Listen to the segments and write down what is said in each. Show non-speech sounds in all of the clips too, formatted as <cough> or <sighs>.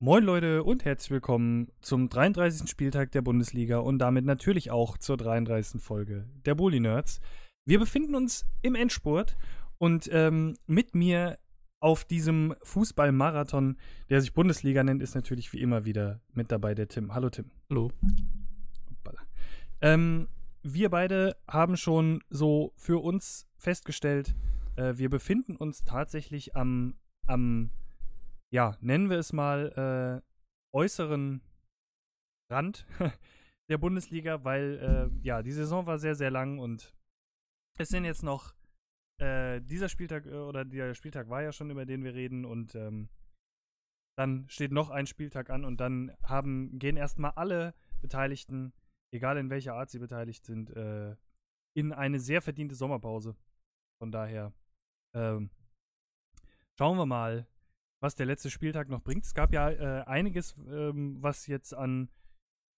Moin Leute und herzlich willkommen zum 33. Spieltag der Bundesliga und damit natürlich auch zur 33. Folge der Bully Nerds. Wir befinden uns im Endspurt und ähm, mit mir auf diesem Fußballmarathon, der sich Bundesliga nennt, ist natürlich wie immer wieder mit dabei der Tim. Hallo Tim. Hallo. Ähm, wir beide haben schon so für uns festgestellt, äh, wir befinden uns tatsächlich am, am ja, nennen wir es mal, äh, äußeren Rand <laughs> der Bundesliga, weil äh, ja, die Saison war sehr, sehr lang und es sind jetzt noch äh, dieser Spieltag äh, oder der Spieltag war ja schon, über den wir reden und ähm, dann steht noch ein Spieltag an und dann haben, gehen erstmal alle Beteiligten, egal in welcher Art sie beteiligt sind, äh, in eine sehr verdiente Sommerpause. Von daher ähm, schauen wir mal, was der letzte Spieltag noch bringt. Es gab ja äh, einiges, ähm, was jetzt an,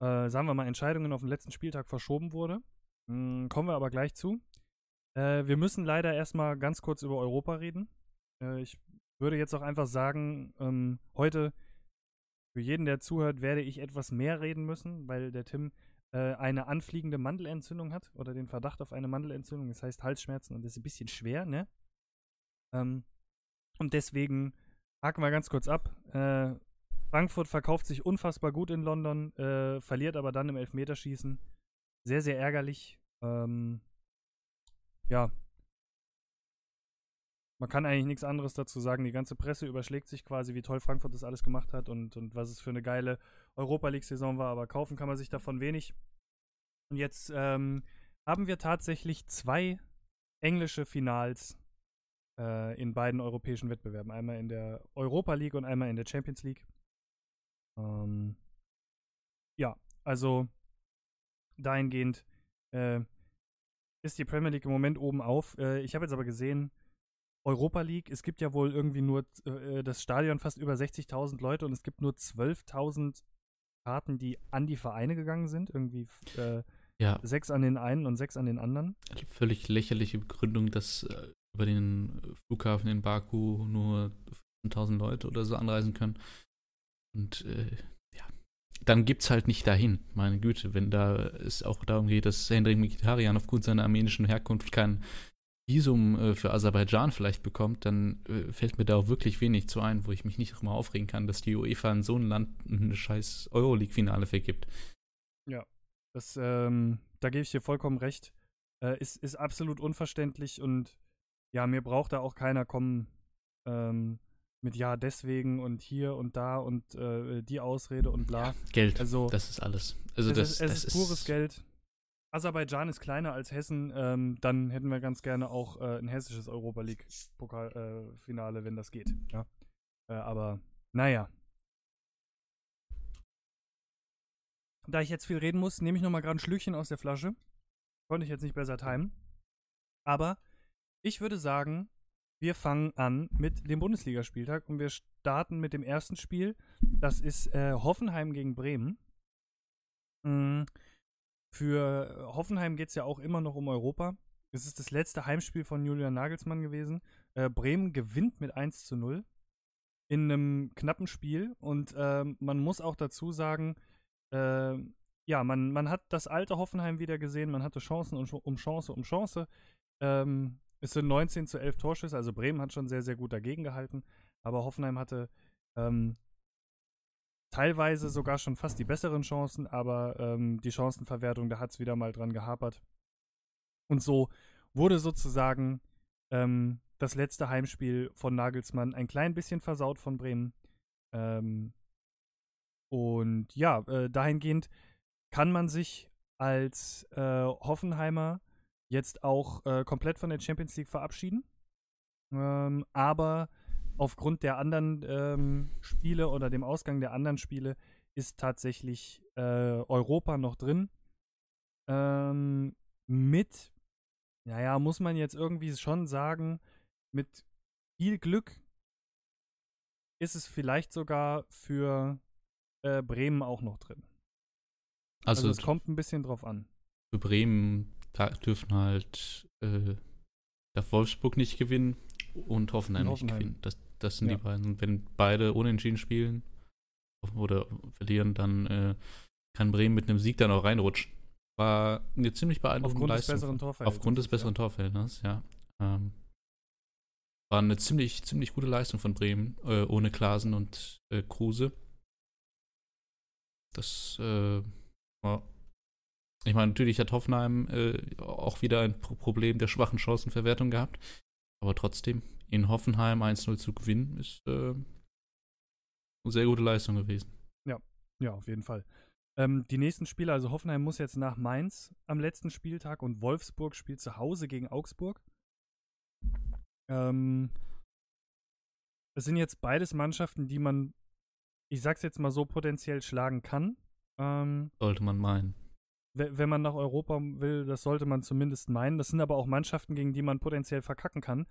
äh, sagen wir mal, Entscheidungen auf den letzten Spieltag verschoben wurde. Hm, kommen wir aber gleich zu. Äh, wir müssen leider erstmal ganz kurz über Europa reden. Äh, ich würde jetzt auch einfach sagen, ähm, heute für jeden, der zuhört, werde ich etwas mehr reden müssen, weil der Tim äh, eine anfliegende Mandelentzündung hat oder den Verdacht auf eine Mandelentzündung. Das heißt Halsschmerzen und das ist ein bisschen schwer, ne? Ähm, und deswegen haken wir ganz kurz ab. Äh, Frankfurt verkauft sich unfassbar gut in London, äh, verliert aber dann im Elfmeterschießen. Sehr, sehr ärgerlich. Ähm, ja. Man kann eigentlich nichts anderes dazu sagen. Die ganze Presse überschlägt sich quasi, wie toll Frankfurt das alles gemacht hat und, und was es für eine geile Europa League-Saison war. Aber kaufen kann man sich davon wenig. Und jetzt ähm, haben wir tatsächlich zwei englische Finals äh, in beiden europäischen Wettbewerben. Einmal in der Europa League und einmal in der Champions League. Ähm, ja, also dahingehend äh, ist die Premier League im Moment oben auf. Äh, ich habe jetzt aber gesehen, Europa League, es gibt ja wohl irgendwie nur äh, das Stadion fast über 60.000 Leute und es gibt nur 12.000 Karten, die an die Vereine gegangen sind. Irgendwie äh, ja. sechs an den einen und sechs an den anderen. Völlig lächerliche Begründung, dass äh, über den Flughafen in Baku nur 1000 Leute oder so anreisen können. Und äh, ja, dann gibt's halt nicht dahin, meine Güte, wenn da es auch darum geht, dass Hendrik Mikitarian aufgrund seiner armenischen Herkunft kein Visum äh, für Aserbaidschan vielleicht bekommt, dann äh, fällt mir da auch wirklich wenig zu ein, wo ich mich nicht mal aufregen kann, dass die UEFA in so ein Land ein scheiß Euroleague-Finale vergibt. Ja, das, ähm, da gebe ich dir vollkommen recht. Äh, ist, ist absolut unverständlich und ja, mir braucht da auch keiner kommen ähm, mit ja, deswegen und hier und da und äh, die Ausrede und bla. Ja, Geld. Also, das ist alles. Also, das, ist, es das ist pures Geld. Aserbaidschan ist kleiner als Hessen, ähm, dann hätten wir ganz gerne auch äh, ein hessisches Europa League-Finale, äh, wenn das geht. Ja? Äh, aber naja. Da ich jetzt viel reden muss, nehme ich nochmal gerade ein Schlückchen aus der Flasche. Konnte ich jetzt nicht besser timen. Aber ich würde sagen, wir fangen an mit dem Bundesligaspieltag und wir starten mit dem ersten Spiel. Das ist äh, Hoffenheim gegen Bremen. Mhm. Für Hoffenheim geht es ja auch immer noch um Europa. Es ist das letzte Heimspiel von Julian Nagelsmann gewesen. Äh, Bremen gewinnt mit 1 zu 0 in einem knappen Spiel. Und äh, man muss auch dazu sagen, äh, ja, man, man hat das alte Hoffenheim wieder gesehen. Man hatte Chancen um Chance um Chance. Ähm, es sind 19 zu 11 Torschüsse, also Bremen hat schon sehr, sehr gut dagegen gehalten. Aber Hoffenheim hatte ähm, teilweise sogar schon fast die besseren Chancen, aber ähm, die Chancenverwertung, da hat es wieder mal dran gehapert. Und so wurde sozusagen ähm, das letzte Heimspiel von Nagelsmann ein klein bisschen versaut von Bremen. Ähm, und ja, äh, dahingehend kann man sich als äh, Hoffenheimer jetzt auch äh, komplett von der Champions League verabschieden. Ähm, aber aufgrund der anderen ähm, Spiele oder dem Ausgang der anderen Spiele ist tatsächlich äh, Europa noch drin. Ähm, mit, naja, muss man jetzt irgendwie schon sagen, mit viel Glück ist es vielleicht sogar für äh, Bremen auch noch drin. Also, also es kommt ein bisschen drauf an. Für Bremen da dürfen halt äh, darf Wolfsburg nicht gewinnen und Hoffenheim, Hoffenheim. nicht gewinnen. Das, das sind ja. die beiden. Und wenn beide unentschieden spielen, oder verlieren, dann äh, kann Bremen mit einem Sieg dann auch reinrutschen. War eine ziemlich beeindruckende Aufgrund Leistung. des besseren Torverhältnisses. Aufgrund des besseren ja. Torverhältnisses, ja. Ähm, war eine ziemlich, ziemlich gute Leistung von Bremen, äh, ohne Klasen und äh, Kruse. Das, äh, war. Ich meine, natürlich hat Hoffenheim äh, auch wieder ein Pro Problem der schwachen Chancenverwertung gehabt. Aber trotzdem, in Hoffenheim 1-0 zu gewinnen, ist äh, eine sehr gute Leistung gewesen. Ja, auf jeden Fall. Ähm, die nächsten Spiele, also Hoffenheim muss jetzt nach Mainz am letzten Spieltag und Wolfsburg spielt zu Hause gegen Augsburg. Ähm, es sind jetzt beides Mannschaften, die man, ich sag's jetzt mal so, potenziell schlagen kann. Ähm, Sollte man meinen. We- wenn man nach Europa will, das sollte man zumindest meinen. Das sind aber auch Mannschaften, gegen die man potenziell verkacken kann.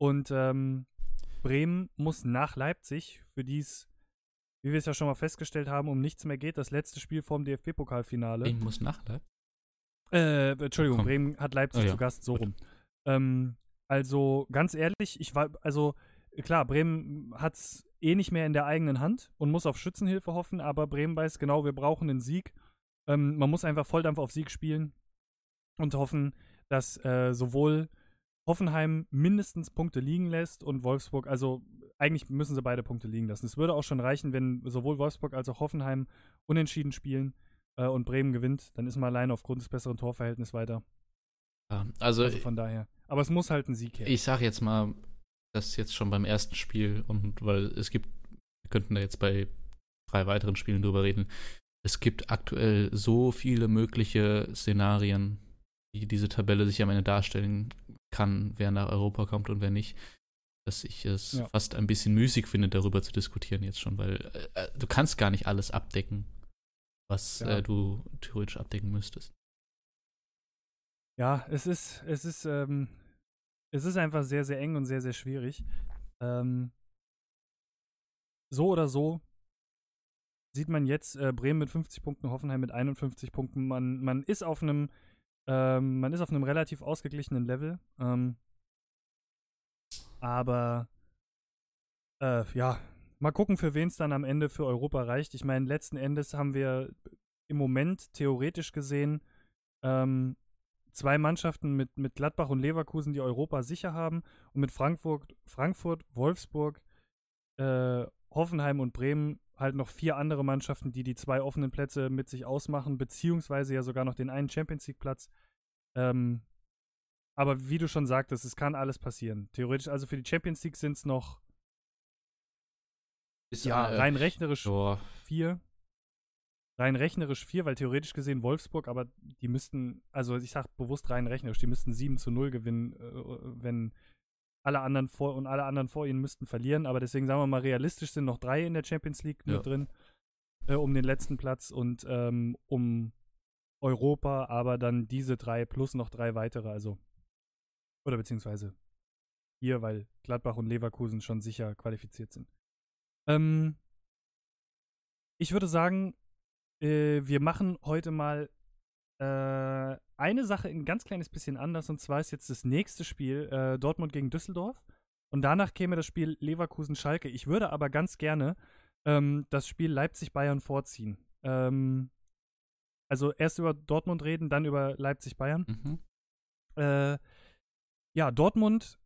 Und ähm, Bremen muss nach Leipzig, für die es, wie wir es ja schon mal festgestellt haben, um nichts mehr geht, das letzte Spiel vorm DFB-Pokalfinale. Bremen muss nachleiten. Äh, Entschuldigung, Komm. Bremen hat Leipzig Oh ja, zu Gast, so rum. Ähm, also ganz ehrlich, ich war, also klar, Bremen hat es eh nicht mehr in der eigenen Hand und muss auf Schützenhilfe hoffen, aber Bremen weiß genau, wir brauchen einen Sieg. Ähm, man muss einfach Volldampf auf Sieg spielen und hoffen, dass äh, sowohl Hoffenheim mindestens Punkte liegen lässt und Wolfsburg, also eigentlich müssen sie beide Punkte liegen lassen. Es würde auch schon reichen, wenn sowohl Wolfsburg als auch Hoffenheim unentschieden spielen äh, und Bremen gewinnt, dann ist man allein aufgrund des besseren Torverhältnisses weiter. Also, Also von daher. Aber es muss halt ein Sieg her. ich sag jetzt mal, das jetzt schon beim ersten Spiel und weil es gibt, wir könnten da jetzt bei drei weiteren Spielen drüber reden. Es gibt aktuell so viele mögliche Szenarien, wie diese Tabelle sich am Ende darstellen kann, wer nach Europa kommt und wer nicht, dass ich es Ja. fast ein bisschen müßig finde, darüber zu diskutieren jetzt schon, weil äh, äh, du kannst gar nicht alles abdecken, was Ja. äh, du theoretisch abdecken müsstest. Ja, es ist, es ist, ähm, es ist einfach sehr, sehr eng und sehr, sehr schwierig. Ähm, so oder so sieht man jetzt äh, Bremen mit 50 Punkten, Hoffenheim mit 51 Punkten. Man, man ist auf einem, ähm, man ist auf einem relativ ausgeglichenen Level. Ähm, aber äh, ja, mal gucken, für wen es dann am Ende für Europa reicht. Ich meine, letzten Endes haben wir im Moment theoretisch gesehen ähm, zwei Mannschaften mit, mit Gladbach und Leverkusen, die Europa sicher haben und mit Frankfurt, Frankfurt Wolfsburg, äh, Hoffenheim und Bremen halt noch vier andere Mannschaften, die die zwei offenen Plätze mit sich ausmachen, beziehungsweise ja sogar noch den einen Champions League Platz. Ähm, aber wie du schon sagtest, es kann alles passieren. Theoretisch, also für die Champions League sind es noch, Ist, ja, äh, rein rechnerisch Boah, vier. Rein rechnerisch vier, weil theoretisch gesehen Wolfsburg, aber die müssten, also ich sag bewusst rein rechnerisch, die müssten 7 zu 0 gewinnen, äh, wenn alle anderen vor und alle anderen vor ihnen müssten verlieren. Aber deswegen sagen wir mal, realistisch sind noch drei in der Champions League Ja. mit drin, äh, um den letzten Platz und ähm, um Europa, aber dann diese drei plus noch drei weitere, also oder beziehungsweise hier, weil Gladbach und Leverkusen schon sicher qualifiziert sind. Ähm, ich würde sagen, äh, wir machen heute mal äh, eine Sache ein ganz kleines bisschen anders und zwar ist jetzt das nächste Spiel äh, Dortmund gegen Düsseldorf und danach käme das Spiel Leverkusen-Schalke. Ich würde aber ganz gerne ähm, das Spiel Leipzig-Bayern vorziehen. Ähm, also erst über Dortmund reden, dann über Leipzig-Bayern. mhm. Äh, ja, Dortmund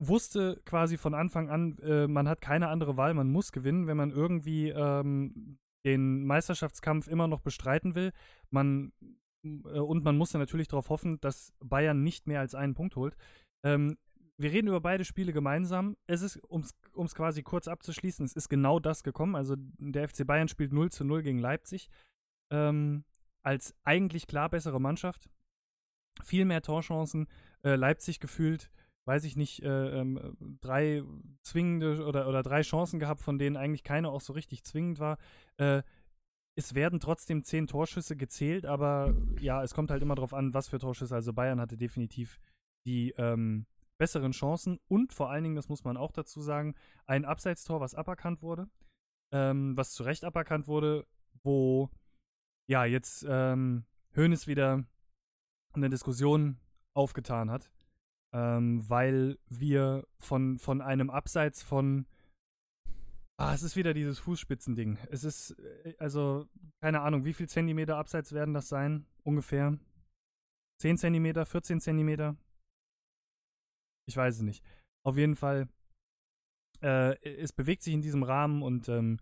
wusste quasi von Anfang an, äh, man hat keine andere Wahl, man muss gewinnen, wenn man irgendwie ähm, den Meisterschaftskampf immer noch bestreiten will. Man und man muss dann natürlich darauf hoffen, dass Bayern nicht mehr als einen Punkt holt. Ähm, wir reden über beide Spiele gemeinsam. Es ist, um es quasi kurz abzuschließen, es ist genau das gekommen. Also der FC Bayern spielt 0 zu 0 gegen Leipzig. Ähm, als eigentlich klar bessere Mannschaft. Viel mehr Torchancen. Äh, Leipzig gefühlt, weiß ich nicht, äh, ähm, drei zwingende oder, oder drei Chancen gehabt, von denen eigentlich keine auch so richtig zwingend war. Es werden trotzdem zehn Torschüsse gezählt, aber ja, es kommt halt immer drauf an, was für Torschüsse. Also Bayern hatte definitiv die ähm, besseren Chancen und vor allen Dingen, das muss man auch dazu sagen, ein Abseitstor, was aberkannt wurde, ähm, was zu Recht aberkannt wurde, wo ja jetzt ähm, Hoeneß wieder eine Diskussion aufgetan hat, ähm, weil wir von, von einem Abseits von Ah, es ist wieder dieses Fußspitzending. Es ist, äh, also, keine Ahnung, wie viel Zentimeter abseits werden das sein? Ungefähr. 10 Zentimeter, 14 Zentimeter? Ich weiß es nicht. Auf jeden Fall, äh, es bewegt sich in diesem Rahmen und ähm,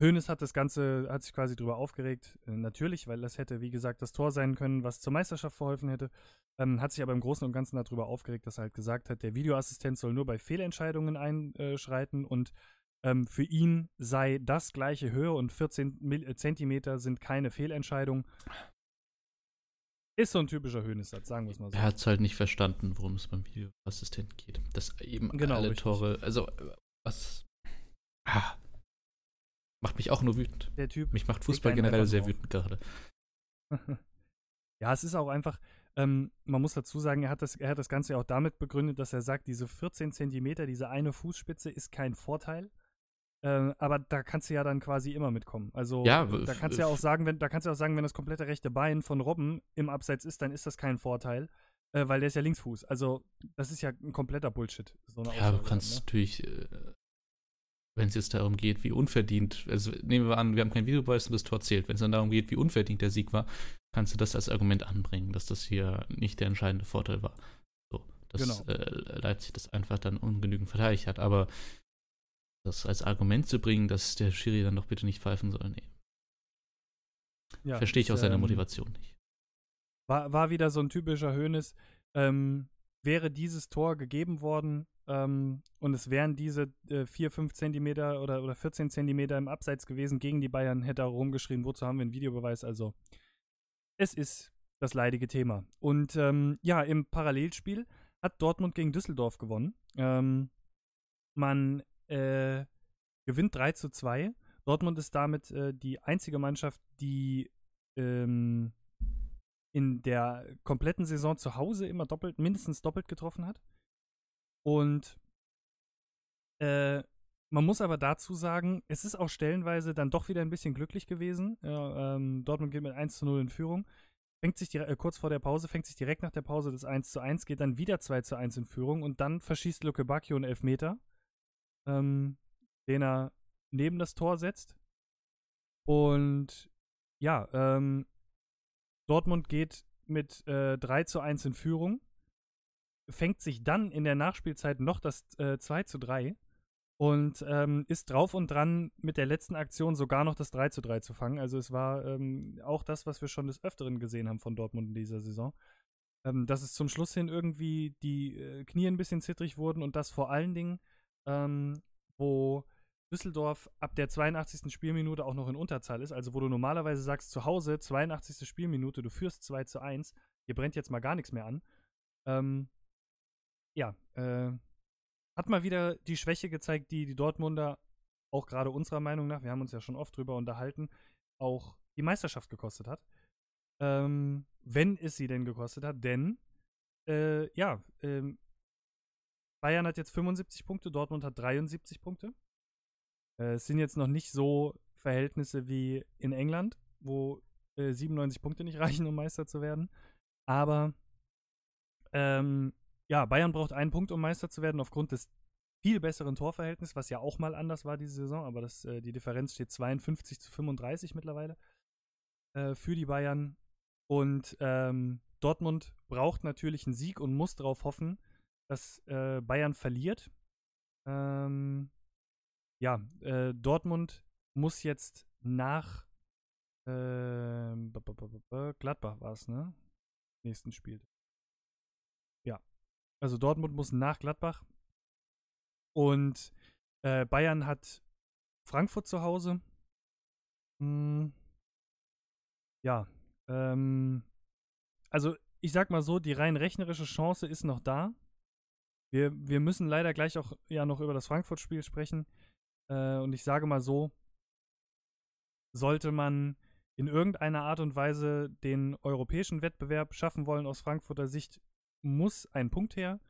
hat das Ganze, hat sich quasi drüber aufgeregt. Äh, natürlich, weil das hätte, wie gesagt, das Tor sein können, was zur Meisterschaft verholfen hätte. Ähm, hat sich aber im Großen und Ganzen darüber aufgeregt, dass er halt gesagt hat, der Videoassistent soll nur bei Fehlentscheidungen einschreiten und ähm, für ihn sei das gleiche Höhe und 14 äh, Zentimeter sind keine Fehlentscheidung. Ist so ein typischer Höhnesatz, sagen wir es mal so. Er hat es halt nicht verstanden, worum es beim Videoassistenten geht. Dass eben genau, alle richtig. Tore, also was. Ah, macht mich auch nur wütend. Der Typ. Mich macht Fußball generell sehr wütend gerade. <laughs> ja, es ist auch einfach, ähm, man muss dazu sagen, er hat, das, er hat das Ganze auch damit begründet, dass er sagt, diese 14 Zentimeter, diese eine Fußspitze ist kein Vorteil. Äh, aber da kannst du ja dann quasi immer mitkommen. Also ja, da kannst du ja auch sagen, wenn, da kannst du auch sagen, wenn das komplette rechte Bein von Robben im Abseits ist, dann ist das kein Vorteil, äh, weil der ist ja Linksfuß. Also das ist ja ein kompletter Bullshit. So ja, du kannst ne? natürlich, äh, wenn es jetzt darum geht, wie unverdient, also nehmen wir an, wir haben kein Videobeweis und das Tor zählt. Wenn es dann darum geht, wie unverdient der Sieg war, kannst du das als Argument anbringen, dass das hier nicht der entscheidende Vorteil war. So, dass genau. Äh, Leipzig das einfach dann ungenügend verteidigt hat. Aber das als Argument zu bringen, dass der Schiri dann doch bitte nicht pfeifen soll, nee. Ja, Verstehe ich auch seine ähm, Motivation nicht. War, war wieder so ein typischer Hönes. Ähm, wäre dieses Tor gegeben worden ähm, und es wären diese äh, 4, 5 Zentimeter oder, oder 14 Zentimeter im Abseits gewesen gegen die Bayern, hätte er rumgeschrien, wozu haben wir einen Videobeweis? Also, es ist das leidige Thema. Und ähm, ja, im Parallelspiel hat Dortmund gegen Düsseldorf gewonnen. Ähm, man äh, gewinnt 3 zu 2. Dortmund ist damit äh, die einzige Mannschaft, die ähm, in der kompletten Saison zu Hause immer doppelt, mindestens doppelt getroffen hat. Und äh, man muss aber dazu sagen, es ist auch stellenweise dann doch wieder ein bisschen glücklich gewesen. Ja, ähm, Dortmund geht mit 1 zu 0 in Führung. Fängt sich äh, kurz vor der Pause, fängt sich direkt nach der Pause das 1 zu 1, geht dann wieder 2 zu 1 in Führung und dann verschießt Luke Bacchio einen Elfmeter ähm, den er neben das Tor setzt. Und ja, ähm, Dortmund geht mit äh, 3 zu 1 in Führung, fängt sich dann in der Nachspielzeit noch das äh, 2 zu 3 und ähm, ist drauf und dran, mit der letzten Aktion sogar noch das 3 zu 3 zu fangen. Also es war ähm, auch das, was wir schon des Öfteren gesehen haben von Dortmund in dieser Saison. Ähm, dass es zum Schluss hin irgendwie die äh, Knie ein bisschen zittrig wurden und das vor allen Dingen ähm, wo Düsseldorf ab der 82. Spielminute auch noch in Unterzahl ist, also wo du normalerweise sagst, zu Hause, 82. Spielminute, du führst 2 zu 1, hier brennt jetzt mal gar nichts mehr an. Ähm, ja, äh, hat mal wieder die Schwäche gezeigt, die die Dortmunder, auch gerade unserer Meinung nach, wir haben uns ja schon oft drüber unterhalten, auch die Meisterschaft gekostet hat. Ähm, wenn es sie denn gekostet hat, denn, äh, ja, ähm, Bayern hat jetzt 75 Punkte, Dortmund hat 73 Punkte. Äh, es sind jetzt noch nicht so Verhältnisse wie in England, wo äh, 97 Punkte nicht <laughs> reichen, um Meister zu werden. Aber ähm, ja, Bayern braucht einen Punkt, um Meister zu werden, aufgrund des viel besseren Torverhältnisses, was ja auch mal anders war diese Saison, aber das, äh, die Differenz steht 52 zu 35 mittlerweile äh, für die Bayern. Und ähm, Dortmund braucht natürlich einen Sieg und muss darauf hoffen, dass äh, Bayern verliert. Ähm, ja, äh, Dortmund muss jetzt nach äh, Gladbach war es, ne? Nächsten Spiel. Ja. Also Dortmund muss nach Gladbach. Und äh, Bayern hat Frankfurt zu Hause. Hm. Ja. Ähm, also ich sag mal so, die rein rechnerische Chance ist noch da. Wir, wir müssen leider gleich auch ja noch über das Frankfurt-Spiel sprechen. Äh, und ich sage mal so, sollte man in irgendeiner Art und Weise den europäischen Wettbewerb schaffen wollen aus Frankfurter Sicht, muss ein Punkt her.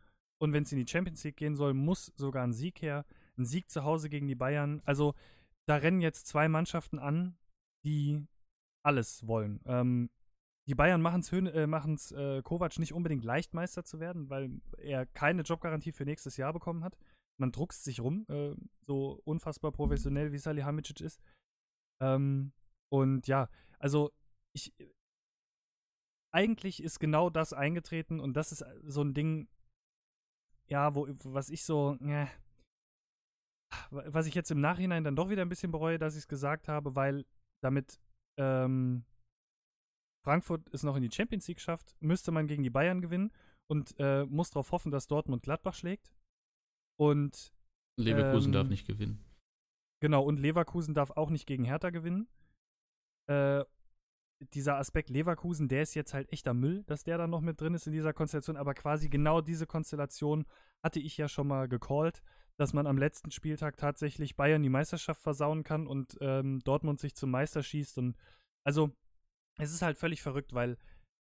Und wenn es in die Champions League gehen soll, muss sogar ein Sieg her. Ein Sieg zu Hause gegen die Bayern. Also da rennen jetzt zwei Mannschaften an, die alles wollen. Ähm, die Bayern machen es äh, äh, Kovac nicht unbedingt leicht Meister zu werden, weil er keine Jobgarantie für nächstes Jahr bekommen hat. man druckst sich rum, äh, so unfassbar professionell wie Salihamidzic ist. Ähm, und ja, also ich eigentlich ist genau das eingetreten und das ist so ein Ding, ja, wo, was ich so, äh, was ich jetzt im Nachhinein dann doch wieder ein bisschen bereue, dass ich es gesagt habe, weil damit ähm, Frankfurt es noch in die Champions League schafft, müsste man gegen die Bayern gewinnen und äh, muss darauf hoffen, dass Dortmund Gladbach schlägt. Und Leverkusen ähm, darf nicht gewinnen. Genau, und Leverkusen darf auch nicht gegen Hertha gewinnen. Äh, dieser Aspekt Leverkusen, der ist jetzt halt echter Müll, dass der dann noch mit drin ist in dieser Konstellation. Aber quasi genau diese Konstellation hatte ich ja schon mal gecallt, dass man am letzten Spieltag tatsächlich Bayern die Meisterschaft versauen kann und ähm, Dortmund sich zum Meister schießt. Und also, es ist halt völlig verrückt, weil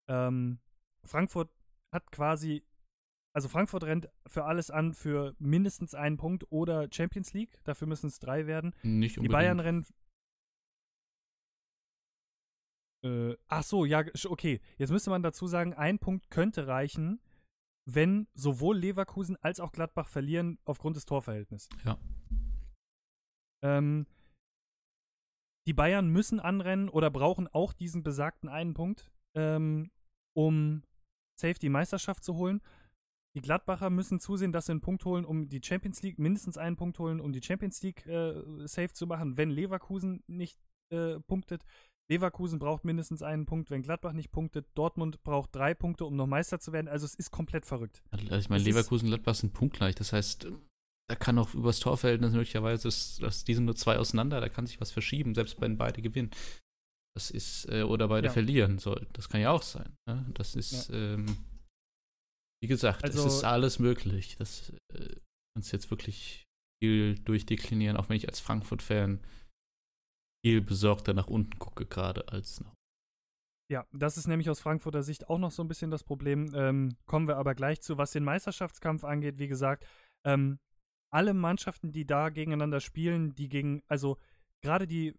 ähm, Frankfurt hat quasi, also Frankfurt rennt für alles an für mindestens einen Punkt oder Champions League. Dafür müssen es drei werden. Nicht unbedingt. Die Bayern rennen äh, ach so, ja, okay. Jetzt müsste man dazu sagen, ein Punkt könnte reichen, wenn sowohl Leverkusen als auch Gladbach verlieren aufgrund des Torverhältnisses. Ja. Ähm, die Bayern müssen anrennen oder brauchen auch diesen besagten einen Punkt, ähm, um safe die Meisterschaft zu holen. Die Gladbacher müssen zusehen, dass sie einen Punkt holen, um die Champions League, mindestens einen Punkt holen, um die Champions League äh, safe zu machen, wenn Leverkusen nicht äh, punktet. Leverkusen braucht mindestens einen Punkt, wenn Gladbach nicht punktet. Dortmund braucht drei Punkte, um noch Meister zu werden. Also es ist komplett verrückt. Also ich meine, Leverkusen und Gladbach sind punktgleich. Das heißt, da kann auch übers Torverhältnis möglicherweise, dass die sind nur zwei auseinander, da kann sich was verschieben, selbst wenn beide gewinnen. Das ist, äh, oder beide ja. verlieren sollten. Das kann ja auch sein. Ne? Das ist, ja. ähm, wie gesagt, also, es ist alles möglich. Das äh, kannst jetzt wirklich viel durchdeklinieren, auch wenn ich als Frankfurt-Fan viel besorgter nach unten gucke, gerade als nach ja, das ist nämlich aus Frankfurter Sicht auch noch so ein bisschen das Problem. Ähm, kommen wir aber gleich zu, was den Meisterschaftskampf angeht. Wie gesagt, ähm, alle Mannschaften, die da gegeneinander spielen, die gegen, also gerade die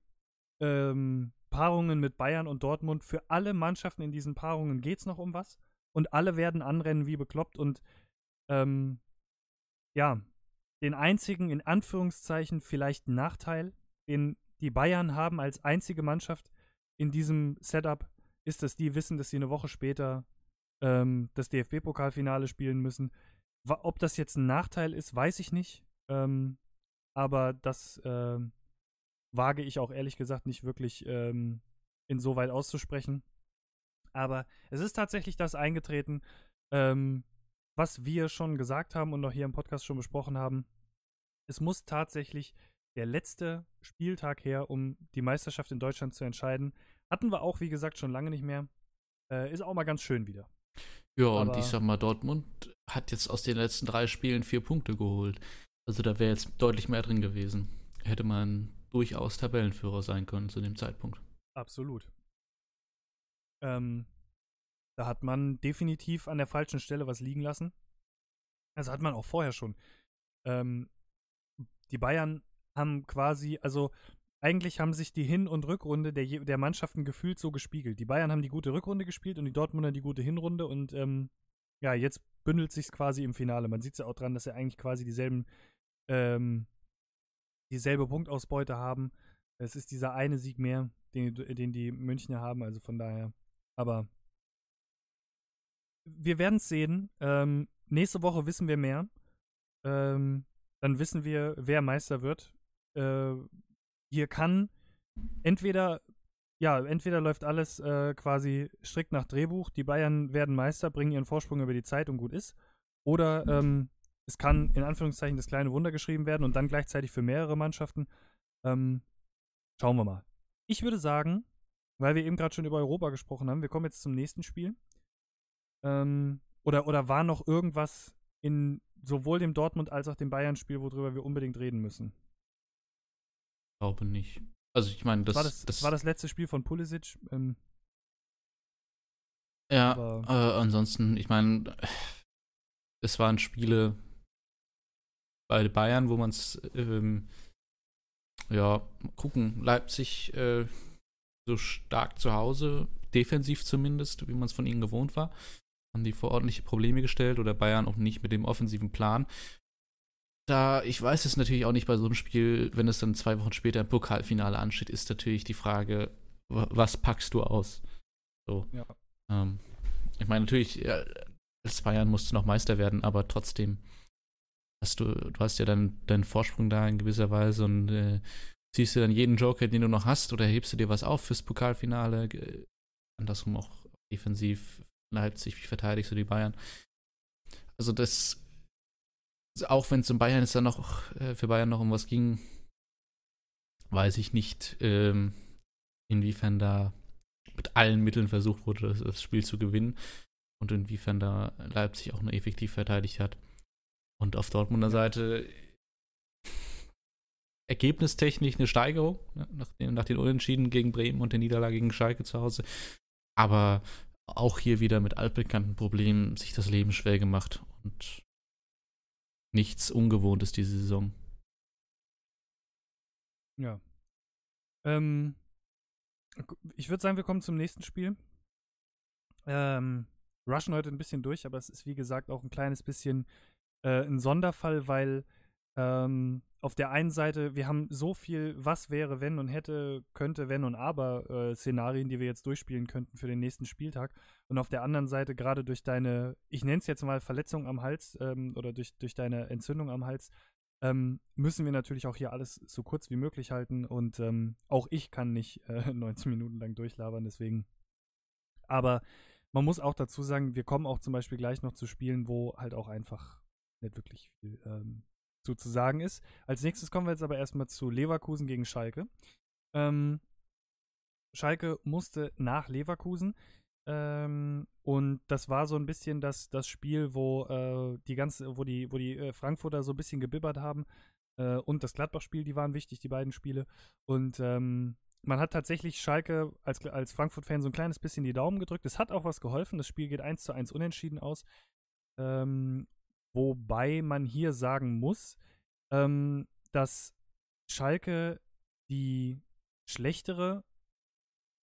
ähm, Paarungen mit Bayern und Dortmund, für alle Mannschaften in diesen Paarungen geht es noch um was. Und alle werden anrennen wie bekloppt. Und ähm, ja, den einzigen, in Anführungszeichen, vielleicht Nachteil, den die Bayern haben als einzige Mannschaft in diesem Setup, ist, dass die wissen, dass sie eine Woche später ähm, das DFB-Pokalfinale spielen müssen. Ob das jetzt ein Nachteil ist, weiß ich nicht. Ähm, aber das äh, wage ich auch ehrlich gesagt nicht wirklich ähm, insoweit auszusprechen. Aber es ist tatsächlich das eingetreten, ähm, was wir schon gesagt haben und noch hier im Podcast schon besprochen haben. Es muss tatsächlich der letzte Spieltag her, um die Meisterschaft in Deutschland zu entscheiden. Hatten wir auch, wie gesagt, schon lange nicht mehr. Äh, ist auch mal ganz schön wieder. Ja, Aber und ich sag mal, Dortmund hat jetzt aus den letzten drei Spielen vier Punkte geholt. Also da wäre jetzt deutlich mehr drin gewesen. Hätte man durchaus Tabellenführer sein können zu dem Zeitpunkt. Absolut. Ähm, da hat man definitiv an der falschen Stelle was liegen lassen. Das hat man auch vorher schon. Ähm, die Bayern haben quasi, also eigentlich haben sich die Hin- und Rückrunde der, der Mannschaften gefühlt so gespiegelt. Die Bayern haben die gute Rückrunde gespielt und die Dortmunder die gute Hinrunde und ähm, ja, jetzt bündelt sich quasi im Finale. Man sieht es ja auch dran, dass sie eigentlich quasi dieselben, ähm, dieselbe Punktausbeute haben. Es ist dieser eine Sieg mehr, den, den die Münchner haben, also von daher. Aber wir werden es sehen. Ähm, nächste Woche wissen wir mehr. Ähm, dann wissen wir, wer Meister wird äh, hier kann entweder, ja, entweder läuft alles äh, quasi strikt nach Drehbuch, die Bayern werden Meister, bringen ihren Vorsprung über die Zeit und gut ist. Oder ähm, es kann in Anführungszeichen das kleine Wunder geschrieben werden und dann gleichzeitig für mehrere Mannschaften. Ähm, schauen wir mal. Ich würde sagen, weil wir eben gerade schon über Europa gesprochen haben, wir kommen jetzt zum nächsten Spiel. Ähm, oder, oder war noch irgendwas in sowohl dem Dortmund als auch dem Bayern-Spiel, worüber wir unbedingt reden müssen? Glaube nicht. Also ich meine, das, war das, das, war das letzte Spiel von Pulisic. Ähm, ja, äh, ansonsten, ich meine, <sighs> es waren Spiele bei Bayern, wo man es, ähm, ja, gucken, Leipzig äh, so stark zu Hause, defensiv zumindest, wie man es von ihnen gewohnt war, haben die vor ordentliche Probleme gestellt oder Bayern auch nicht mit dem offensiven Plan. Da, ich weiß es natürlich auch nicht bei so einem Spiel, wenn es dann zwei Wochen später im Pokalfinale ansteht, ist natürlich die Frage, was packst du aus? So. Ja. Ähm, ich meine, natürlich, ja, als Bayern musst du noch Meister werden, aber trotzdem hast du, du hast ja dann deinen Vorsprung da in gewisser Weise und äh, ziehst du dann jeden Joker, den du noch hast, oder hebst du dir was auf fürs Pokalfinale? Andersrum auch defensiv Leipzig, wie verteidigst du die Bayern? Also das, auch wenn es um Bayern ist, dann noch äh, für Bayern noch um was ging, weiß ich nicht, ähm, inwiefern da mit allen Mitteln versucht wurde, das, das Spiel zu gewinnen und inwiefern da Leipzig auch nur effektiv verteidigt hat. Und auf Dortmunder Seite ergebnistechnisch eine Steigerung, ne, nach, den, nach den Unentschieden gegen Bremen und der Niederlage gegen Schalke zu Hause. Aber auch hier wieder mit altbekannten Problemen sich das Leben schwer gemacht und nichts Ungewohntes diese Saison. Ja. Ähm, ich würde sagen, wir kommen zum nächsten Spiel. Ähm, rushen heute ein bisschen durch, aber es ist wie gesagt auch ein kleines bisschen äh, ein Sonderfall, weil ähm, auf der einen Seite, wir haben so viel was wäre, wenn und hätte, könnte, wenn und aber äh, Szenarien, die wir jetzt durchspielen könnten für den nächsten Spieltag. Und auf der anderen Seite, gerade durch deine, ich nenne es jetzt mal Verletzung am Hals ähm, oder durch, durch deine Entzündung am Hals, ähm, müssen wir natürlich auch hier alles so kurz wie möglich halten. Und ähm, auch ich kann nicht äh, <laughs> 19 Minuten lang durchlabern, deswegen. Aber man muss auch dazu sagen, wir kommen auch zum Beispiel gleich noch zu Spielen, wo halt auch einfach nicht wirklich viel ähm, zu, zu sagen ist. Als nächstes kommen wir jetzt aber erstmal zu Leverkusen gegen Schalke. Ähm, Schalke musste nach Leverkusen. Ähm, und das war so ein bisschen das, das Spiel, wo äh, die ganze, wo die, wo die äh, Frankfurter so ein bisschen gebibbert haben. Äh, und das Gladbach-Spiel, die waren wichtig, die beiden Spiele. Und ähm, man hat tatsächlich Schalke als, als Frankfurt-Fan so ein kleines bisschen die Daumen gedrückt. Es hat auch was geholfen. Das Spiel geht 1 zu 1 unentschieden aus. Ähm, Wobei man hier sagen muss, ähm, dass Schalke die schlechtere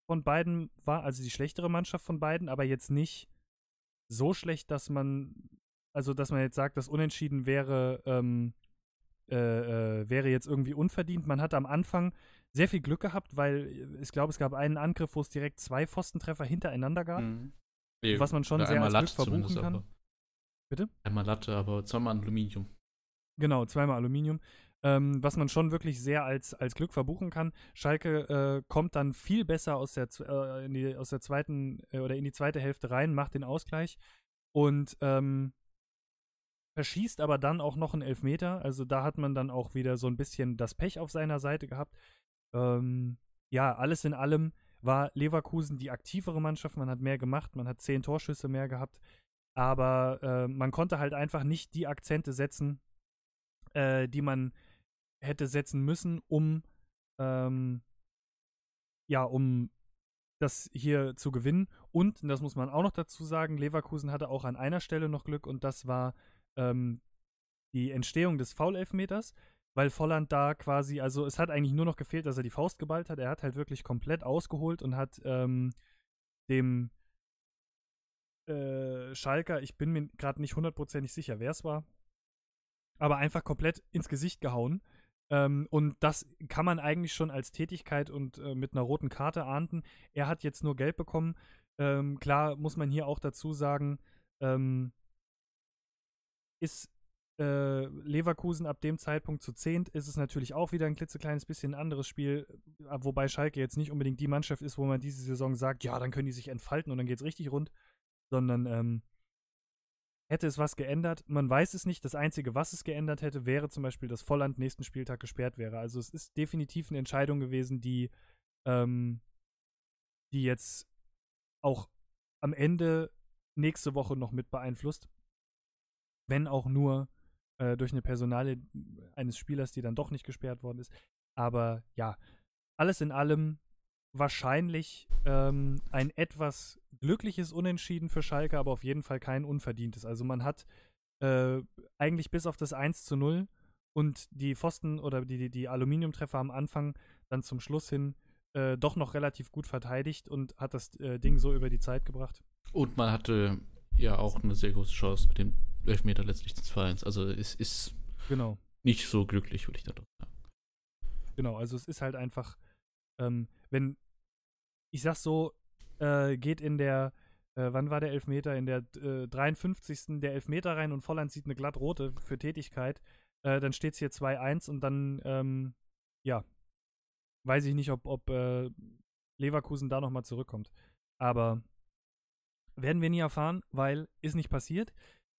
von beiden war, also die schlechtere Mannschaft von beiden, aber jetzt nicht so schlecht, dass man, also dass man jetzt sagt, das Unentschieden wäre, ähm, äh, äh, wäre jetzt irgendwie unverdient. Man hat am Anfang sehr viel Glück gehabt, weil ich glaube, es gab einen Angriff, wo es direkt zwei Pfostentreffer hintereinander gab. Mhm. Was man schon sehr als Glück verbuchen kann. Aber. Bitte? Einmal Latte, aber zweimal Aluminium. Genau, zweimal Aluminium. Ähm, was man schon wirklich sehr als, als Glück verbuchen kann. Schalke äh, kommt dann viel besser aus der, äh, in die, aus der zweiten äh, oder in die zweite Hälfte rein, macht den Ausgleich und ähm, verschießt aber dann auch noch einen Elfmeter. Also da hat man dann auch wieder so ein bisschen das Pech auf seiner Seite gehabt. Ähm, ja, alles in allem war Leverkusen die aktivere Mannschaft. Man hat mehr gemacht, man hat zehn Torschüsse mehr gehabt. Aber äh, man konnte halt einfach nicht die Akzente setzen, äh, die man hätte setzen müssen, um ähm, ja, um das hier zu gewinnen. Und, das muss man auch noch dazu sagen, Leverkusen hatte auch an einer Stelle noch Glück und das war ähm, die Entstehung des Foul-Elfmeters, weil Volland da quasi, also es hat eigentlich nur noch gefehlt, dass er die Faust geballt hat. Er hat halt wirklich komplett ausgeholt und hat ähm, dem äh, Schalker, ich bin mir gerade nicht hundertprozentig sicher, wer es war, aber einfach komplett ins Gesicht gehauen. Ähm, und das kann man eigentlich schon als Tätigkeit und äh, mit einer roten Karte ahnden. Er hat jetzt nur Geld bekommen. Ähm, klar muss man hier auch dazu sagen, ähm, ist äh, Leverkusen ab dem Zeitpunkt zu zehnt, ist es natürlich auch wieder ein klitzekleines bisschen anderes Spiel, äh, wobei Schalke jetzt nicht unbedingt die Mannschaft ist, wo man diese Saison sagt, ja, dann können die sich entfalten und dann geht es richtig rund sondern ähm, hätte es was geändert. Man weiß es nicht. Das Einzige, was es geändert hätte, wäre zum Beispiel, dass Volland nächsten Spieltag gesperrt wäre. Also es ist definitiv eine Entscheidung gewesen, die, ähm, die jetzt auch am Ende nächste Woche noch mit beeinflusst. Wenn auch nur äh, durch eine Personale eines Spielers, die dann doch nicht gesperrt worden ist. Aber ja, alles in allem wahrscheinlich ähm, ein etwas glückliches Unentschieden für Schalke, aber auf jeden Fall kein unverdientes. Also man hat äh, eigentlich bis auf das 1 zu 0 und die Pfosten oder die, die, die Aluminiumtreffer am Anfang dann zum Schluss hin äh, doch noch relativ gut verteidigt und hat das äh, Ding so über die Zeit gebracht. Und man hatte ja auch eine sehr große Chance mit dem Elfmeter letztlich zu 2-1. Also es ist genau. nicht so glücklich, würde ich da doch sagen. Genau, also es ist halt einfach, ähm, wenn, ich sag's so, äh, geht in der, äh, wann war der Elfmeter? In der äh, 53. der Elfmeter rein und Volland sieht eine glattrote für Tätigkeit, äh, dann steht's hier 2-1 und dann, ähm, ja, weiß ich nicht, ob, ob äh, Leverkusen da nochmal zurückkommt. Aber werden wir nie erfahren, weil ist nicht passiert.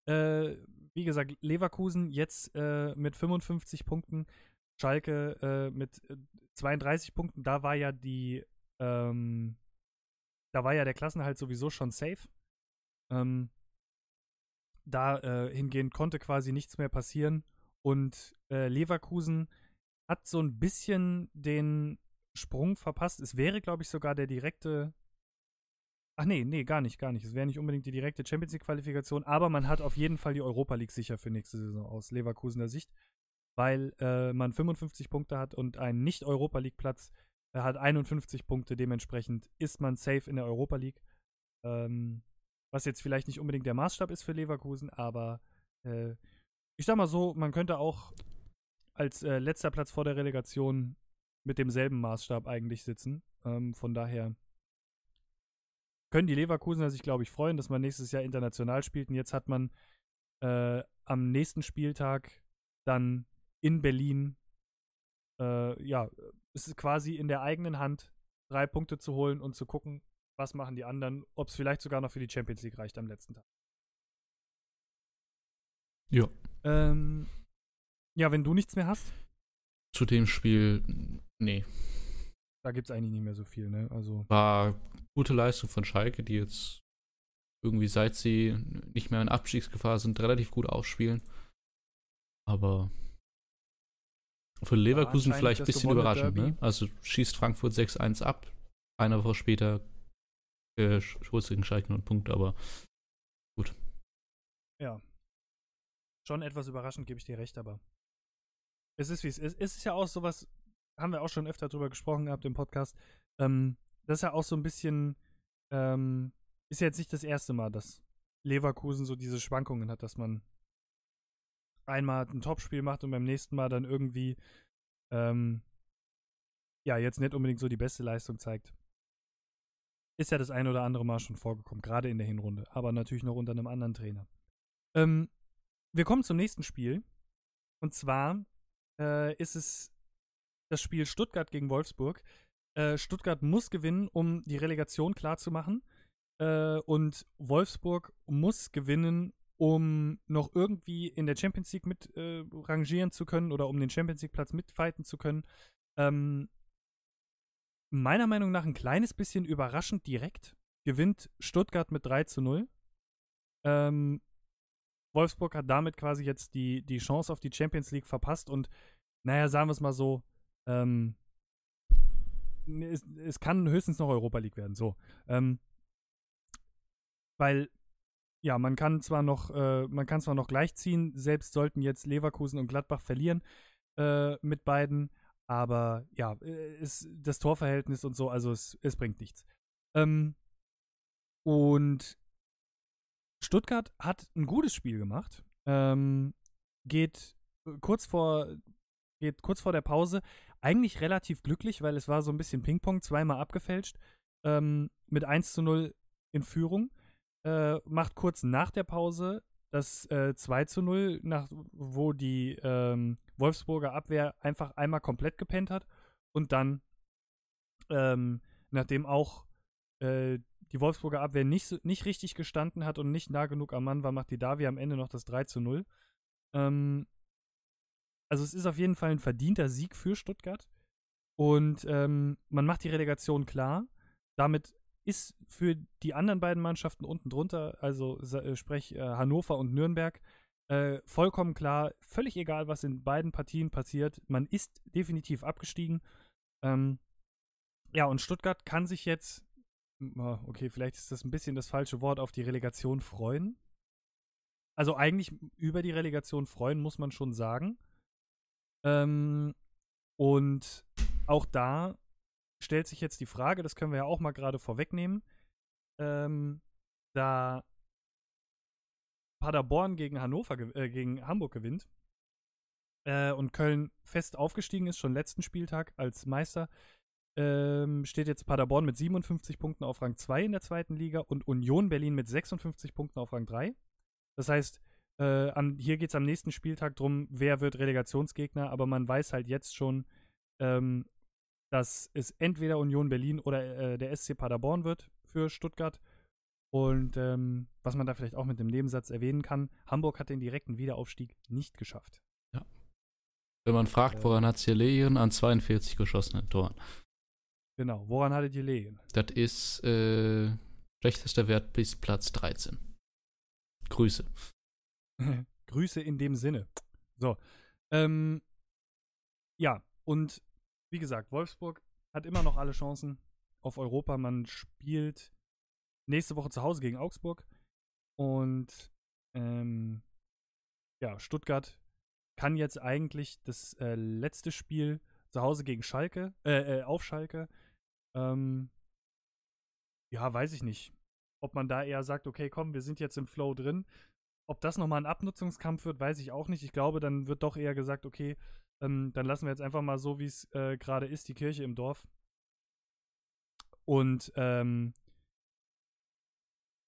Äh, wie gesagt, Leverkusen jetzt mit 55 Punkten, Schalke mit 32 Punkten. Da war ja die, ähm, da war ja der Klassenhalt sowieso schon safe. Ähm, da äh, hingehend konnte quasi nichts mehr passieren. Und äh, Leverkusen hat so ein bisschen den Sprung verpasst. Es wäre, glaube ich, sogar der direkte. Ach nee, nee, gar nicht, gar nicht. Es wäre nicht unbedingt die direkte Champions League-Qualifikation, aber man hat auf jeden Fall die Europa League sicher für nächste Saison aus Leverkusener Sicht, weil äh, man 55 Punkte hat und einen Nicht-Europa League-Platz äh, hat 51 Punkte. Dementsprechend ist man safe in der Europa League. Ähm, was jetzt vielleicht nicht unbedingt der Maßstab ist für Leverkusen, aber äh, ich sag mal so, man könnte auch als äh, letzter Platz vor der Relegation mit demselben Maßstab eigentlich sitzen. Ähm, von daher können die Leverkusener sich, glaube ich, freuen, dass man nächstes Jahr international spielt. Und jetzt hat man äh, am nächsten Spieltag dann in Berlin, äh, ja, es ist quasi in der eigenen Hand, drei Punkte zu holen und zu gucken, was machen die anderen, ob es vielleicht sogar noch für die Champions League reicht am letzten Tag. Ja. Ähm, ja, wenn du nichts mehr hast. Zu dem Spiel, nee. Da gibt es eigentlich nicht mehr so viel, ne? Also. War gute Leistung von Schalke, die jetzt irgendwie, seit sie nicht mehr in Abstiegsgefahr sind, relativ gut aufspielen. Aber für Leverkusen vielleicht ein bisschen überraschend, ne? Also schießt Frankfurt 6-1 ab, eine Woche später äh, du den Schalke einen Punkt, aber gut. Ja. Schon etwas überraschend, gebe ich dir recht, aber es ist wie es ist. Es ist ja auch sowas, haben wir auch schon öfter drüber gesprochen gehabt im Podcast. Ähm, das ist ja auch so ein bisschen, ähm, ist ja jetzt nicht das erste Mal, dass Leverkusen so diese Schwankungen hat, dass man einmal ein Topspiel macht und beim nächsten Mal dann irgendwie, ähm, ja, jetzt nicht unbedingt so die beste Leistung zeigt. Ist ja das ein oder andere Mal schon vorgekommen, gerade in der Hinrunde, aber natürlich noch unter einem anderen Trainer. Ähm, wir kommen zum nächsten Spiel. Und zwar äh, ist es das Spiel Stuttgart gegen Wolfsburg. Äh, Stuttgart muss gewinnen, um die Relegation klarzumachen. Äh, und Wolfsburg muss gewinnen, um noch irgendwie in der Champions League mit äh, rangieren zu können oder um den Champions League Platz mitfighten zu können. Ähm, meiner Meinung nach ein kleines bisschen überraschend direkt gewinnt Stuttgart mit 3 zu 0. Ähm, Wolfsburg hat damit quasi jetzt die, die Chance auf die Champions League verpasst und, naja, sagen wir es mal so, ähm, es, es, kann höchstens noch Europa League werden, so. Ähm, weil, ja, man kann zwar noch, äh, man kann zwar noch gleichziehen, selbst sollten jetzt Leverkusen und Gladbach verlieren äh, mit beiden, aber ja, ist äh, das Torverhältnis und so, also es, es bringt nichts. Ähm, und Stuttgart hat ein gutes Spiel gemacht. Ähm, geht kurz vor, geht kurz vor der Pause eigentlich relativ glücklich, weil es war so ein bisschen Ping-Pong, zweimal abgefälscht, ähm, mit 1 zu 0 in Führung. Äh, macht kurz nach der Pause das äh, 2 zu 0, nach, wo die ähm, Wolfsburger Abwehr einfach einmal komplett gepennt hat. Und dann, ähm, nachdem auch äh, die Wolfsburger Abwehr nicht, nicht richtig gestanden hat und nicht nah genug am Mann war, macht die Davi am Ende noch das 3 zu 0. Ähm, also es ist auf jeden Fall ein verdienter Sieg für Stuttgart. Und ähm, man macht die Relegation klar. Damit ist für die anderen beiden Mannschaften unten drunter, also äh, sprich äh, Hannover und Nürnberg, äh, vollkommen klar, völlig egal, was in beiden Partien passiert. Man ist definitiv abgestiegen. Ähm, ja, und Stuttgart kann sich jetzt okay, vielleicht ist das ein bisschen das falsche Wort, auf die Relegation freuen. Also eigentlich über die Relegation freuen, muss man schon sagen. Ähm, und auch da stellt sich jetzt die Frage, das können wir ja auch mal gerade vorwegnehmen, ähm, da Paderborn gegen Hannover, äh, gegen Hamburg gewinnt, äh, und Köln fest aufgestiegen ist, schon letzten Spieltag als Meister, ähm, steht jetzt Paderborn mit 57 Punkten auf Rang 2 in der zweiten Liga und Union Berlin mit 56 Punkten auf Rang 3. Das heißt, äh, an, hier geht es am nächsten Spieltag drum, wer wird Relegationsgegner, aber man weiß halt jetzt schon, ähm, dass es entweder Union Berlin oder äh, der SC Paderborn wird für Stuttgart. Und ähm, was man da vielleicht auch mit dem Nebensatz erwähnen kann, Hamburg hat den direkten Wiederaufstieg nicht geschafft. Ja. Wenn man fragt, woran hat es hier liegen, an 42 geschossenen Toren. Genau, woran hattet ihr liegen? Das ist äh, schlechtester Wert bis Platz 13. Grüße. <laughs> Grüße in dem Sinne. So. Ähm, ja, und wie gesagt, Wolfsburg hat immer noch alle Chancen auf Europa. Man spielt nächste Woche zu Hause gegen Augsburg. Und ähm, ja, Stuttgart kann jetzt eigentlich das äh, letzte Spiel zu Hause gegen Schalke, äh, äh, auf Schalke. Ähm, ja, weiß ich nicht. Ob man da eher sagt, okay, komm, wir sind jetzt im Flow drin. Ob das nochmal ein Abnutzungskampf wird, weiß ich auch nicht. Ich glaube, dann wird doch eher gesagt, okay, ähm, dann lassen wir jetzt einfach mal so, wie es äh, gerade ist, die Kirche im Dorf. Und ähm,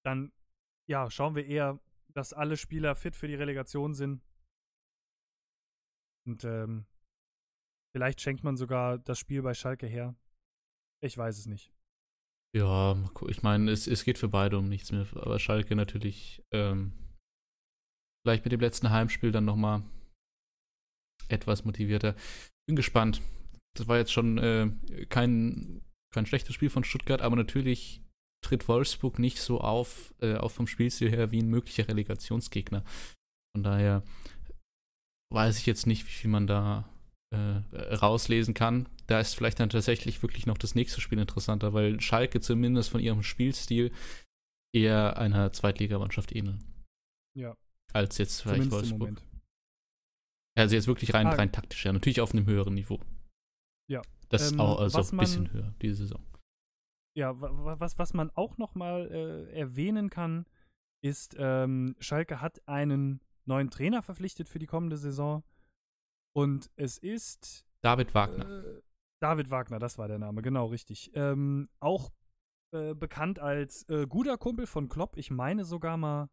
dann, ja, schauen wir eher, dass alle Spieler fit für die Relegation sind. Und ähm, vielleicht schenkt man sogar das Spiel bei Schalke her. Ich weiß es nicht. Ja, ich meine, es, es geht für beide um nichts mehr. Aber Schalke natürlich ähm, vielleicht mit dem letzten Heimspiel dann nochmal etwas motivierter. Bin gespannt. Das war jetzt schon äh, kein, kein schlechtes Spiel von Stuttgart, aber natürlich tritt Wolfsburg nicht so auf, äh, auch vom Spielstil her, wie ein möglicher Relegationsgegner. Von daher weiß ich jetzt nicht, wie viel man da äh, rauslesen kann. Da ist vielleicht dann tatsächlich wirklich noch das nächste Spiel interessanter, weil Schalke zumindest von ihrem Spielstil eher einer Zweitligamannschaft ähneln. Ja. Als jetzt vielleicht Zumindest Wolfsburg. Also jetzt wirklich rein, ah, rein taktisch, ja. Natürlich auf einem höheren Niveau. Ja. Das ist ähm, auch also ein bisschen man, höher, diese Saison. Ja, was, was man auch noch mal äh, erwähnen kann, ist, ähm, Schalke hat einen neuen Trainer verpflichtet für die kommende Saison. Und es ist. David Wagner. Äh, David Wagner, das war der Name, genau, richtig. Ähm, auch äh, bekannt als äh, guter Kumpel von Klopp. Ich meine sogar mal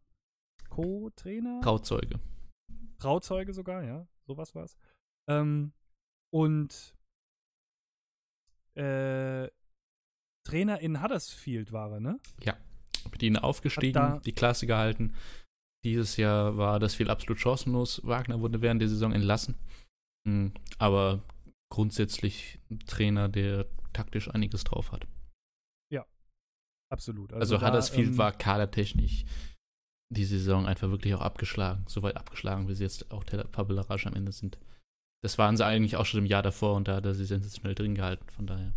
Co-Trainer. Trauzeuge. Trauzeuge sogar, ja, sowas war es. Ähm, und äh, Trainer in Huddersfield war er, ne? Ja. Mit ihnen aufgestiegen, die Klasse gehalten. Dieses Jahr war das Spiel absolut chancenlos. Wagner wurde während der Saison entlassen. Hm, aber grundsätzlich ein Trainer, der taktisch einiges drauf hat. Ja, absolut. Also, also Huddersfield ähm, war kadertechnisch die Saison einfach wirklich auch abgeschlagen. Soweit abgeschlagen, wie sie jetzt auch tabellarisch am Ende sind. Das waren sie eigentlich auch schon im Jahr davor und da hat er sie sensationell drin gehalten, von daher.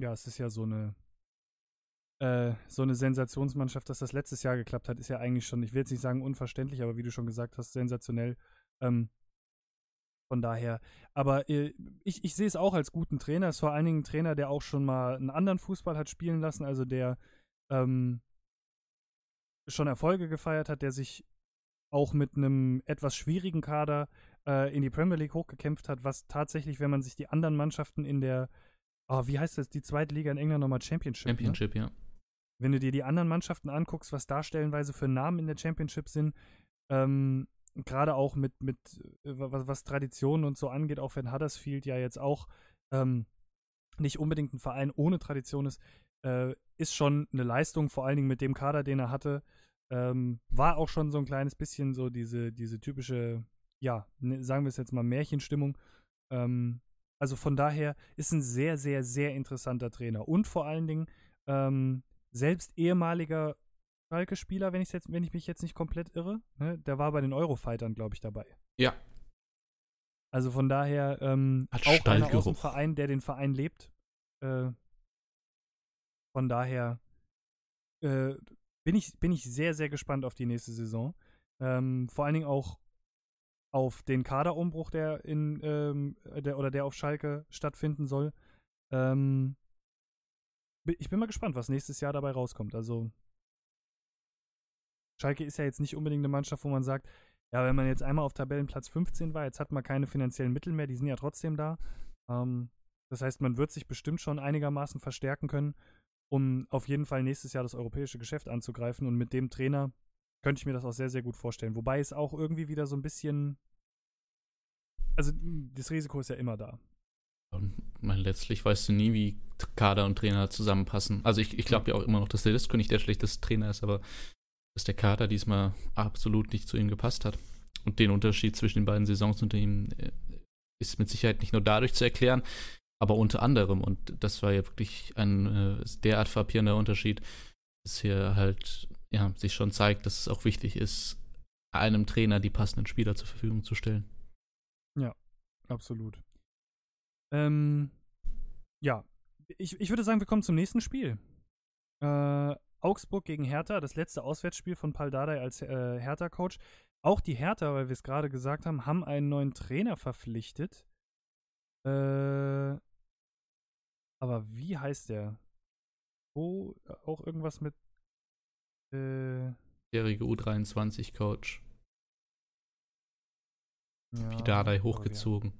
Ja, es ist ja so eine äh, so eine Sensationsmannschaft, dass das letztes Jahr geklappt hat, ist ja eigentlich schon, ich will jetzt nicht sagen unverständlich, aber wie du schon gesagt hast, sensationell. Ähm, von daher, aber äh, ich, ich sehe es auch als guten Trainer. Ist vor allen Dingen ein Trainer, der auch schon mal einen anderen Fußball hat spielen lassen, also der ähm, schon Erfolge gefeiert hat, der sich auch mit einem etwas schwierigen Kader äh, in die Premier League hochgekämpft hat, was tatsächlich, wenn man sich die anderen Mannschaften in der, oh, wie heißt das, die zweite Liga in England nochmal Championship? Championship, ne? ja. Wenn du dir die anderen Mannschaften anguckst, was da stellenweise für Namen in der Championship sind, ähm, gerade auch mit, mit äh, was, was Traditionen und so angeht, auch wenn Huddersfield ja jetzt auch ähm, nicht unbedingt ein Verein ohne Tradition ist, äh, ist schon eine Leistung, vor allen Dingen mit dem Kader, den er hatte. Ähm, war auch schon so ein kleines bisschen so diese, diese typische, ja, ne, sagen wir es jetzt mal, Märchenstimmung. Ähm, also von daher ist ein sehr, sehr, sehr interessanter Trainer. Und vor allen Dingen ähm, selbst ehemaliger Schalke-Spieler, wenn, wenn ich mich jetzt nicht komplett irre. Ne? Der war bei den Eurofightern, glaube ich, dabei. Ja. Also von daher ähm, auch einer aus dem Verein, der den Verein lebt. Äh, von daher äh, bin, ich, bin ich sehr, sehr gespannt auf die nächste Saison. Ähm, vor allen Dingen auch auf den Kaderumbruch, der in ähm, der oder der auf Schalke stattfinden soll. Ähm, ich bin mal gespannt, was nächstes Jahr dabei rauskommt. Also Schalke ist ja jetzt nicht unbedingt eine Mannschaft, wo man sagt, ja, wenn man jetzt einmal auf Tabellenplatz 15 war, jetzt hat man keine finanziellen Mittel mehr, die sind ja trotzdem da. Ähm, das heißt, man wird sich bestimmt schon einigermaßen verstärken können, um auf jeden Fall nächstes Jahr das europäische Geschäft anzugreifen. Und mit dem Trainer könnte ich mir das auch sehr, sehr gut vorstellen. Wobei es auch irgendwie wieder so ein bisschen. Also, das Risiko ist ja immer da. Und mein, letztlich weißt du nie, wie Kader und Trainer zusammenpassen. Also, ich, ich glaube ja auch immer noch, dass der Disco nicht der schlechteste Trainer ist, aber dass der Kader diesmal absolut nicht zu ihm gepasst hat. Und den Unterschied zwischen den beiden Saisons unter ihm äh, ist mit Sicherheit nicht nur dadurch zu erklären, aber unter anderem, und das war ja wirklich ein äh, derart frappierender Unterschied, dass hier halt ja, sich schon zeigt, dass es auch wichtig ist, einem Trainer die passenden Spieler zur Verfügung zu stellen. Ja, absolut. Ähm, ja, ich, ich würde sagen, wir kommen zum nächsten Spiel. Äh, Augsburg gegen Hertha, das letzte Auswärtsspiel von Paul Dardai als äh, Hertha-Coach. Auch die Hertha, weil wir es gerade gesagt haben, haben einen neuen Trainer verpflichtet. Äh, aber wie heißt der? Wo auch irgendwas mit. Äh, Jährige U23-Coach. Ja, wie Dardai hochgezogen.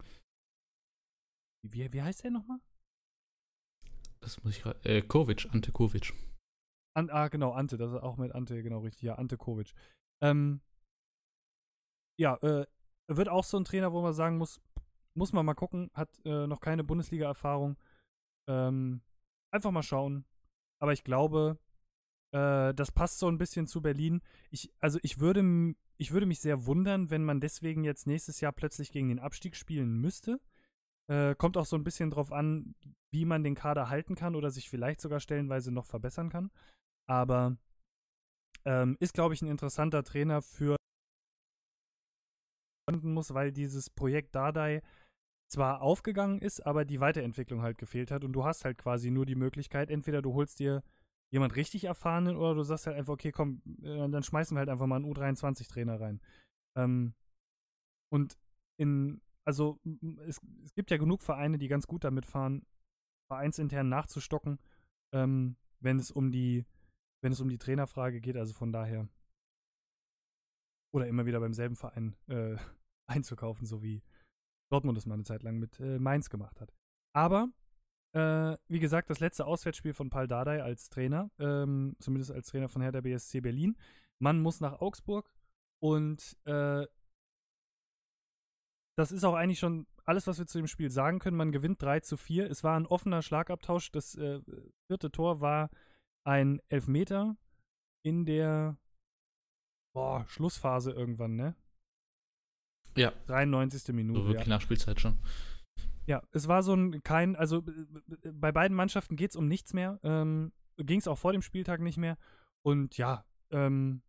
Wie, wie heißt der nochmal? Das muss ich gerade. Äh, Kovic, Ante Kovic. An, ah, genau, Ante, das ist auch mit Ante, genau richtig. Ja, Ante Kovic. Ähm, ja, äh, wird auch so ein Trainer, wo man sagen muss, muss man mal gucken, hat äh, noch keine Bundesliga-Erfahrung. Ähm, einfach mal schauen. Aber ich glaube, äh, das passt so ein bisschen zu Berlin. Ich, also ich würde, ich würde mich sehr wundern, wenn man deswegen jetzt nächstes Jahr plötzlich gegen den Abstieg spielen müsste. Äh, kommt auch so ein bisschen drauf an, wie man den Kader halten kann oder sich vielleicht sogar stellenweise noch verbessern kann. Aber ähm, ist, glaube ich, ein interessanter Trainer für muss, weil dieses Projekt Dardai zwar aufgegangen ist, aber die Weiterentwicklung halt gefehlt hat und du hast halt quasi nur die Möglichkeit, entweder du holst dir jemand richtig erfahrenen oder du sagst halt einfach, okay, komm, äh, dann schmeißen wir halt einfach mal einen U23-Trainer rein. Ähm, und in, also es, es, gibt ja genug Vereine, die ganz gut damit fahren, vereinsintern nachzustocken, ähm, wenn es um die, wenn es um die Trainerfrage geht, also von daher. Oder immer wieder beim selben Verein äh, <laughs> einzukaufen, so wie Dortmund es mal eine Zeit lang mit äh, Mainz gemacht hat. Aber, äh, wie gesagt, das letzte Auswärtsspiel von Paul Dardai als Trainer, ähm, zumindest als Trainer von Hertha BSC Berlin. Man muss nach Augsburg und äh, das ist auch eigentlich schon alles, was wir zu dem Spiel sagen können. Man gewinnt 3 zu 4. Es war ein offener Schlagabtausch. Das äh, vierte Tor war ein Elfmeter in der boah, Schlussphase irgendwann, ne? Ja. 93. Minute. So wirklich ja. Nachspielzeit schon. Ja, es war so ein kein, also bei beiden Mannschaften geht es um nichts mehr. Ähm, Ging es auch vor dem Spieltag nicht mehr. Und ja, ähm,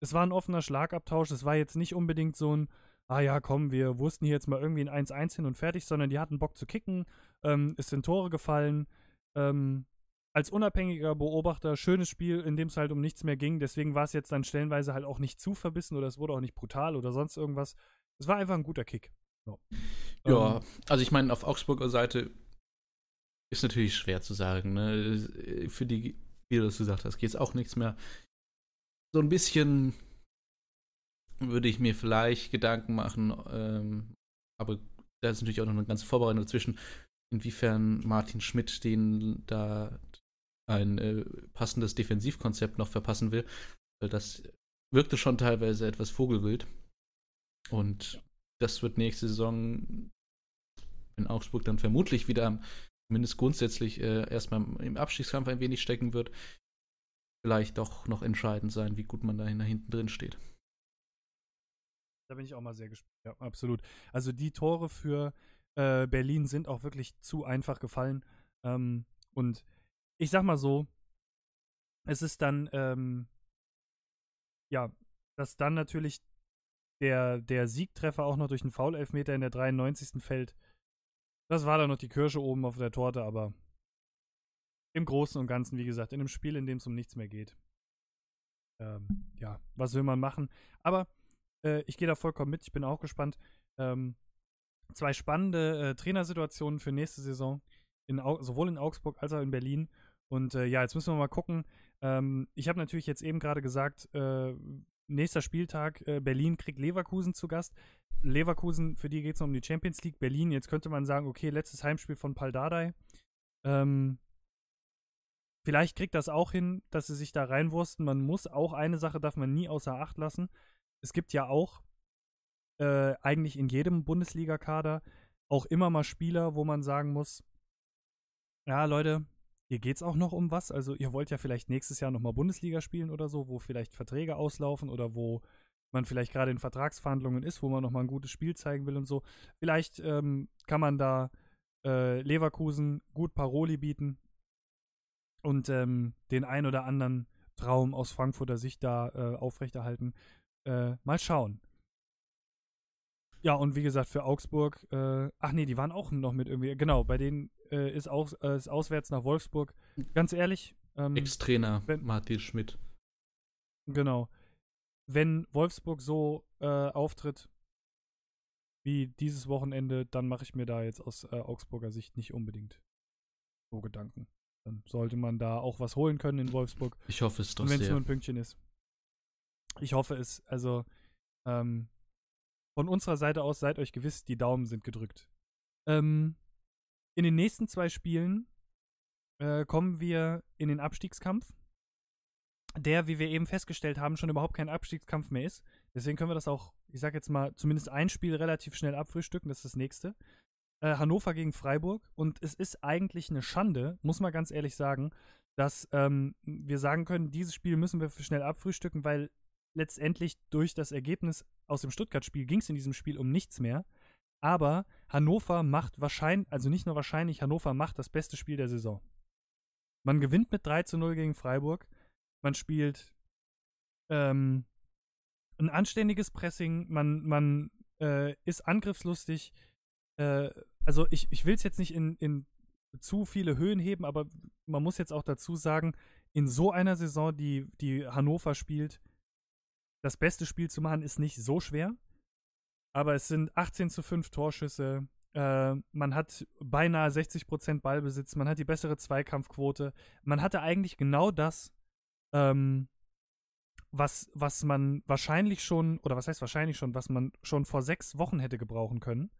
es war ein offener Schlagabtausch. Es war jetzt nicht unbedingt so ein, ah ja, komm, wir wussten hier jetzt mal irgendwie ein 1-1 hin und fertig, sondern die hatten Bock zu kicken. Ähm, es sind Tore gefallen. Ähm, als unabhängiger Beobachter schönes Spiel, in dem es halt um nichts mehr ging. Deswegen war es jetzt dann stellenweise halt auch nicht zu verbissen oder es wurde auch nicht brutal oder sonst irgendwas. Es war einfach ein guter Kick. So. Ja, ähm, also ich meine, auf Augsburger Seite ist natürlich schwer zu sagen. Ne? Für die, wie du das gesagt hast, geht es auch nichts mehr. So ein bisschen würde ich mir vielleicht Gedanken machen, ähm, aber da ist natürlich auch noch eine ganze Vorbereitung dazwischen, inwiefern Martin Schmidt den da ein äh, passendes Defensivkonzept noch verpassen will, weil das wirkte schon teilweise etwas vogelwild. Und das wird nächste Saison in Augsburg dann vermutlich wieder, zumindest grundsätzlich, äh, erstmal im Abstiegskampf ein wenig stecken wird, vielleicht doch noch entscheidend sein, wie gut man da hinten drin steht. Da bin ich auch mal sehr gespannt. Ja, absolut. Also die Tore für äh, Berlin sind auch wirklich zu einfach gefallen. Ähm, und ich sag mal so, es ist dann, ähm, ja, dass dann natürlich der, der Siegtreffer auch noch durch einen Foul-Elfmeter in der 93. fällt. Das war dann noch die Kirsche oben auf der Torte, aber im Großen und Ganzen, wie gesagt, in einem Spiel, in dem es um nichts mehr geht. Ähm, ja, was will man machen? Aber äh, ich gehe da vollkommen mit, ich bin auch gespannt. Ähm, zwei spannende äh, Trainersituationen für nächste Saison, in, sowohl in Augsburg als auch in Berlin. Und äh, ja, jetzt müssen wir mal gucken. Ähm, ich habe natürlich jetzt eben gerade gesagt, äh, nächster Spieltag, äh, Berlin kriegt Leverkusen zu Gast. Leverkusen, für die geht es um die Champions League. Berlin, jetzt könnte man sagen, okay, letztes Heimspiel von Paldadei. Ähm, vielleicht kriegt das auch hin, dass sie sich da reinwursten. Man muss auch eine Sache darf man nie außer Acht lassen. Es gibt ja auch äh, eigentlich in jedem Bundesliga-Kader auch immer mal Spieler, wo man sagen muss, ja, Leute, hier geht es auch noch um was. Also ihr wollt ja vielleicht nächstes Jahr nochmal Bundesliga spielen oder so, wo vielleicht Verträge auslaufen oder wo man vielleicht gerade in Vertragsverhandlungen ist, wo man nochmal ein gutes Spiel zeigen will und so. Vielleicht ähm, kann man da äh, Leverkusen gut Paroli bieten und ähm, den ein oder anderen Traum aus Frankfurter Sicht da äh, aufrechterhalten. Äh, mal schauen. Ja, und wie gesagt, für Augsburg, äh, ach nee, die waren auch noch mit irgendwie, genau, bei denen äh, ist, auch, äh, ist auswärts nach Wolfsburg. Ganz ehrlich. Ähm, Ex-Trainer Martin Schmidt. Genau. Wenn Wolfsburg so äh, auftritt wie dieses Wochenende, dann mache ich mir da jetzt aus äh, Augsburger Sicht nicht unbedingt so Gedanken. Dann sollte man da auch was holen können in Wolfsburg. Ich hoffe es doch Wenn es nur ein Pünktchen ist. Ich hoffe es. Also, ähm, von unserer Seite aus seid euch gewiss, die Daumen sind gedrückt. Ähm, in den nächsten zwei Spielen äh, kommen wir in den Abstiegskampf, der, wie wir eben festgestellt haben, schon überhaupt kein Abstiegskampf mehr ist. Deswegen können wir das auch, ich sag jetzt mal, zumindest ein Spiel relativ schnell abfrühstücken. Das ist das nächste. Äh, Hannover gegen Freiburg. Und es ist eigentlich eine Schande, muss man ganz ehrlich sagen, dass ähm, wir sagen können, dieses Spiel müssen wir schnell abfrühstücken, weil letztendlich durch das Ergebnis aus dem Stuttgart-Spiel ging es in diesem Spiel um nichts mehr. Aber Hannover macht wahrscheinlich, also nicht nur wahrscheinlich, Hannover macht das beste Spiel der Saison. Man gewinnt mit 3 zu 0 gegen Freiburg. Man spielt ähm, ein anständiges Pressing. Man, man äh, ist angriffslustig. Äh, also ich, ich will es jetzt nicht in, in zu viele Höhen heben, aber man muss jetzt auch dazu sagen, in so einer Saison, die, die Hannover spielt, das beste Spiel zu machen, ist nicht so schwer. Aber es sind 18 zu 5 Torschüsse. Äh, man hat beinahe 60% Ballbesitz. Man hat die bessere Zweikampfquote. Man hatte eigentlich genau das, ähm, was, was man wahrscheinlich schon, oder was heißt wahrscheinlich schon, was man schon vor sechs Wochen hätte gebrauchen können,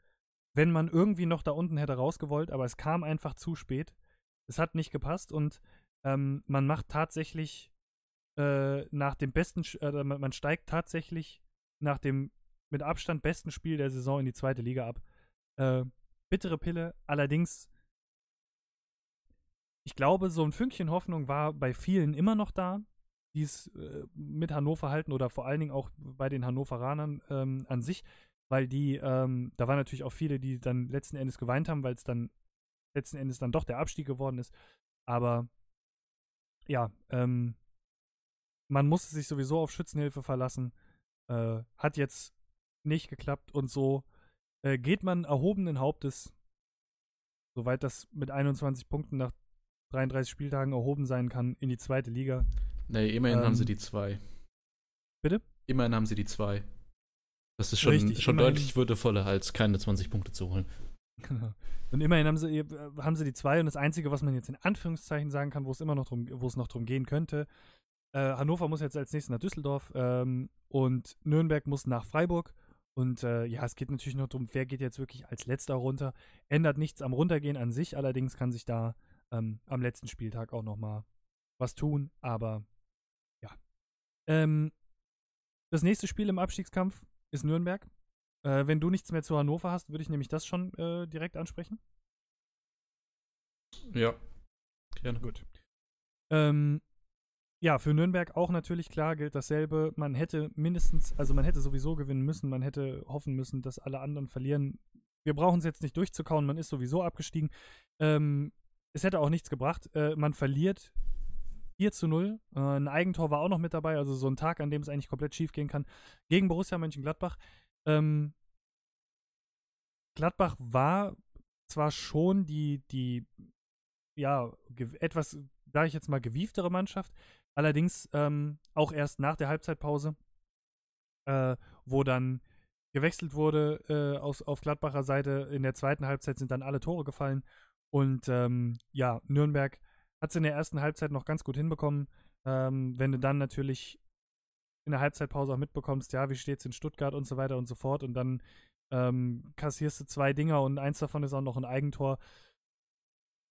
wenn man irgendwie noch da unten hätte rausgewollt, aber es kam einfach zu spät. Es hat nicht gepasst und ähm, man macht tatsächlich äh, nach dem besten, äh, man steigt tatsächlich nach dem mit Abstand besten Spiel der Saison in die zweite Liga ab. Äh, bittere Pille, allerdings, ich glaube, so ein Fünkchen Hoffnung war bei vielen immer noch da, die es äh, mit Hannover halten oder vor allen Dingen auch bei den Hannoveranern ähm, an sich, weil die, ähm, da waren natürlich auch viele, die dann letzten Endes geweint haben, weil es dann letzten Endes dann doch der Abstieg geworden ist. Aber ja, ähm, man musste sich sowieso auf Schützenhilfe verlassen. Äh, hat jetzt nicht geklappt und so äh, geht man erhobenen Hauptes, soweit das mit 21 Punkten nach 33 Spieltagen erhoben sein kann, in die zweite Liga. Nee, immerhin ähm, haben sie ähm, die zwei. Bitte? Immerhin haben sie die zwei. Das ist schon, Richtig, schon deutlich würdevoller, als keine 20 Punkte zu holen. Genau. Und immerhin haben sie, haben sie die zwei und das Einzige, was man jetzt in Anführungszeichen sagen kann, wo es immer noch drum, wo es noch drum gehen könnte, äh, Hannover muss jetzt als nächstes nach Düsseldorf ähm, und Nürnberg muss nach Freiburg. Und äh, ja, es geht natürlich noch darum, wer geht jetzt wirklich als letzter runter. Ändert nichts am Runtergehen an sich, allerdings kann sich da ähm, am letzten Spieltag auch noch mal was tun. Aber ja. Ähm, das nächste Spiel im Abstiegskampf ist Nürnberg. Äh, wenn du nichts mehr zu Hannover hast, würde ich nämlich das schon äh, direkt ansprechen. Ja, gerne. Gut. Ähm, ja, für Nürnberg auch natürlich klar gilt dasselbe. Man hätte mindestens, also man hätte sowieso gewinnen müssen, man hätte hoffen müssen, dass alle anderen verlieren. Wir brauchen es jetzt nicht durchzukauen, man ist sowieso abgestiegen. Ähm, es hätte auch nichts gebracht. Äh, man verliert 4 zu 0. Äh, ein Eigentor war auch noch mit dabei, also so ein Tag, an dem es eigentlich komplett schief gehen kann. Gegen Borussia Mönchengladbach. Ähm, Gladbach war zwar schon die, die ja, etwas, sage ich jetzt mal, gewieftere Mannschaft, Allerdings ähm, auch erst nach der Halbzeitpause, äh, wo dann gewechselt wurde äh, aus, auf Gladbacher Seite. In der zweiten Halbzeit sind dann alle Tore gefallen. Und ähm, ja, Nürnberg hat es in der ersten Halbzeit noch ganz gut hinbekommen. Ähm, wenn du dann natürlich in der Halbzeitpause auch mitbekommst, ja, wie steht es in Stuttgart und so weiter und so fort und dann ähm, kassierst du zwei Dinger und eins davon ist auch noch ein Eigentor.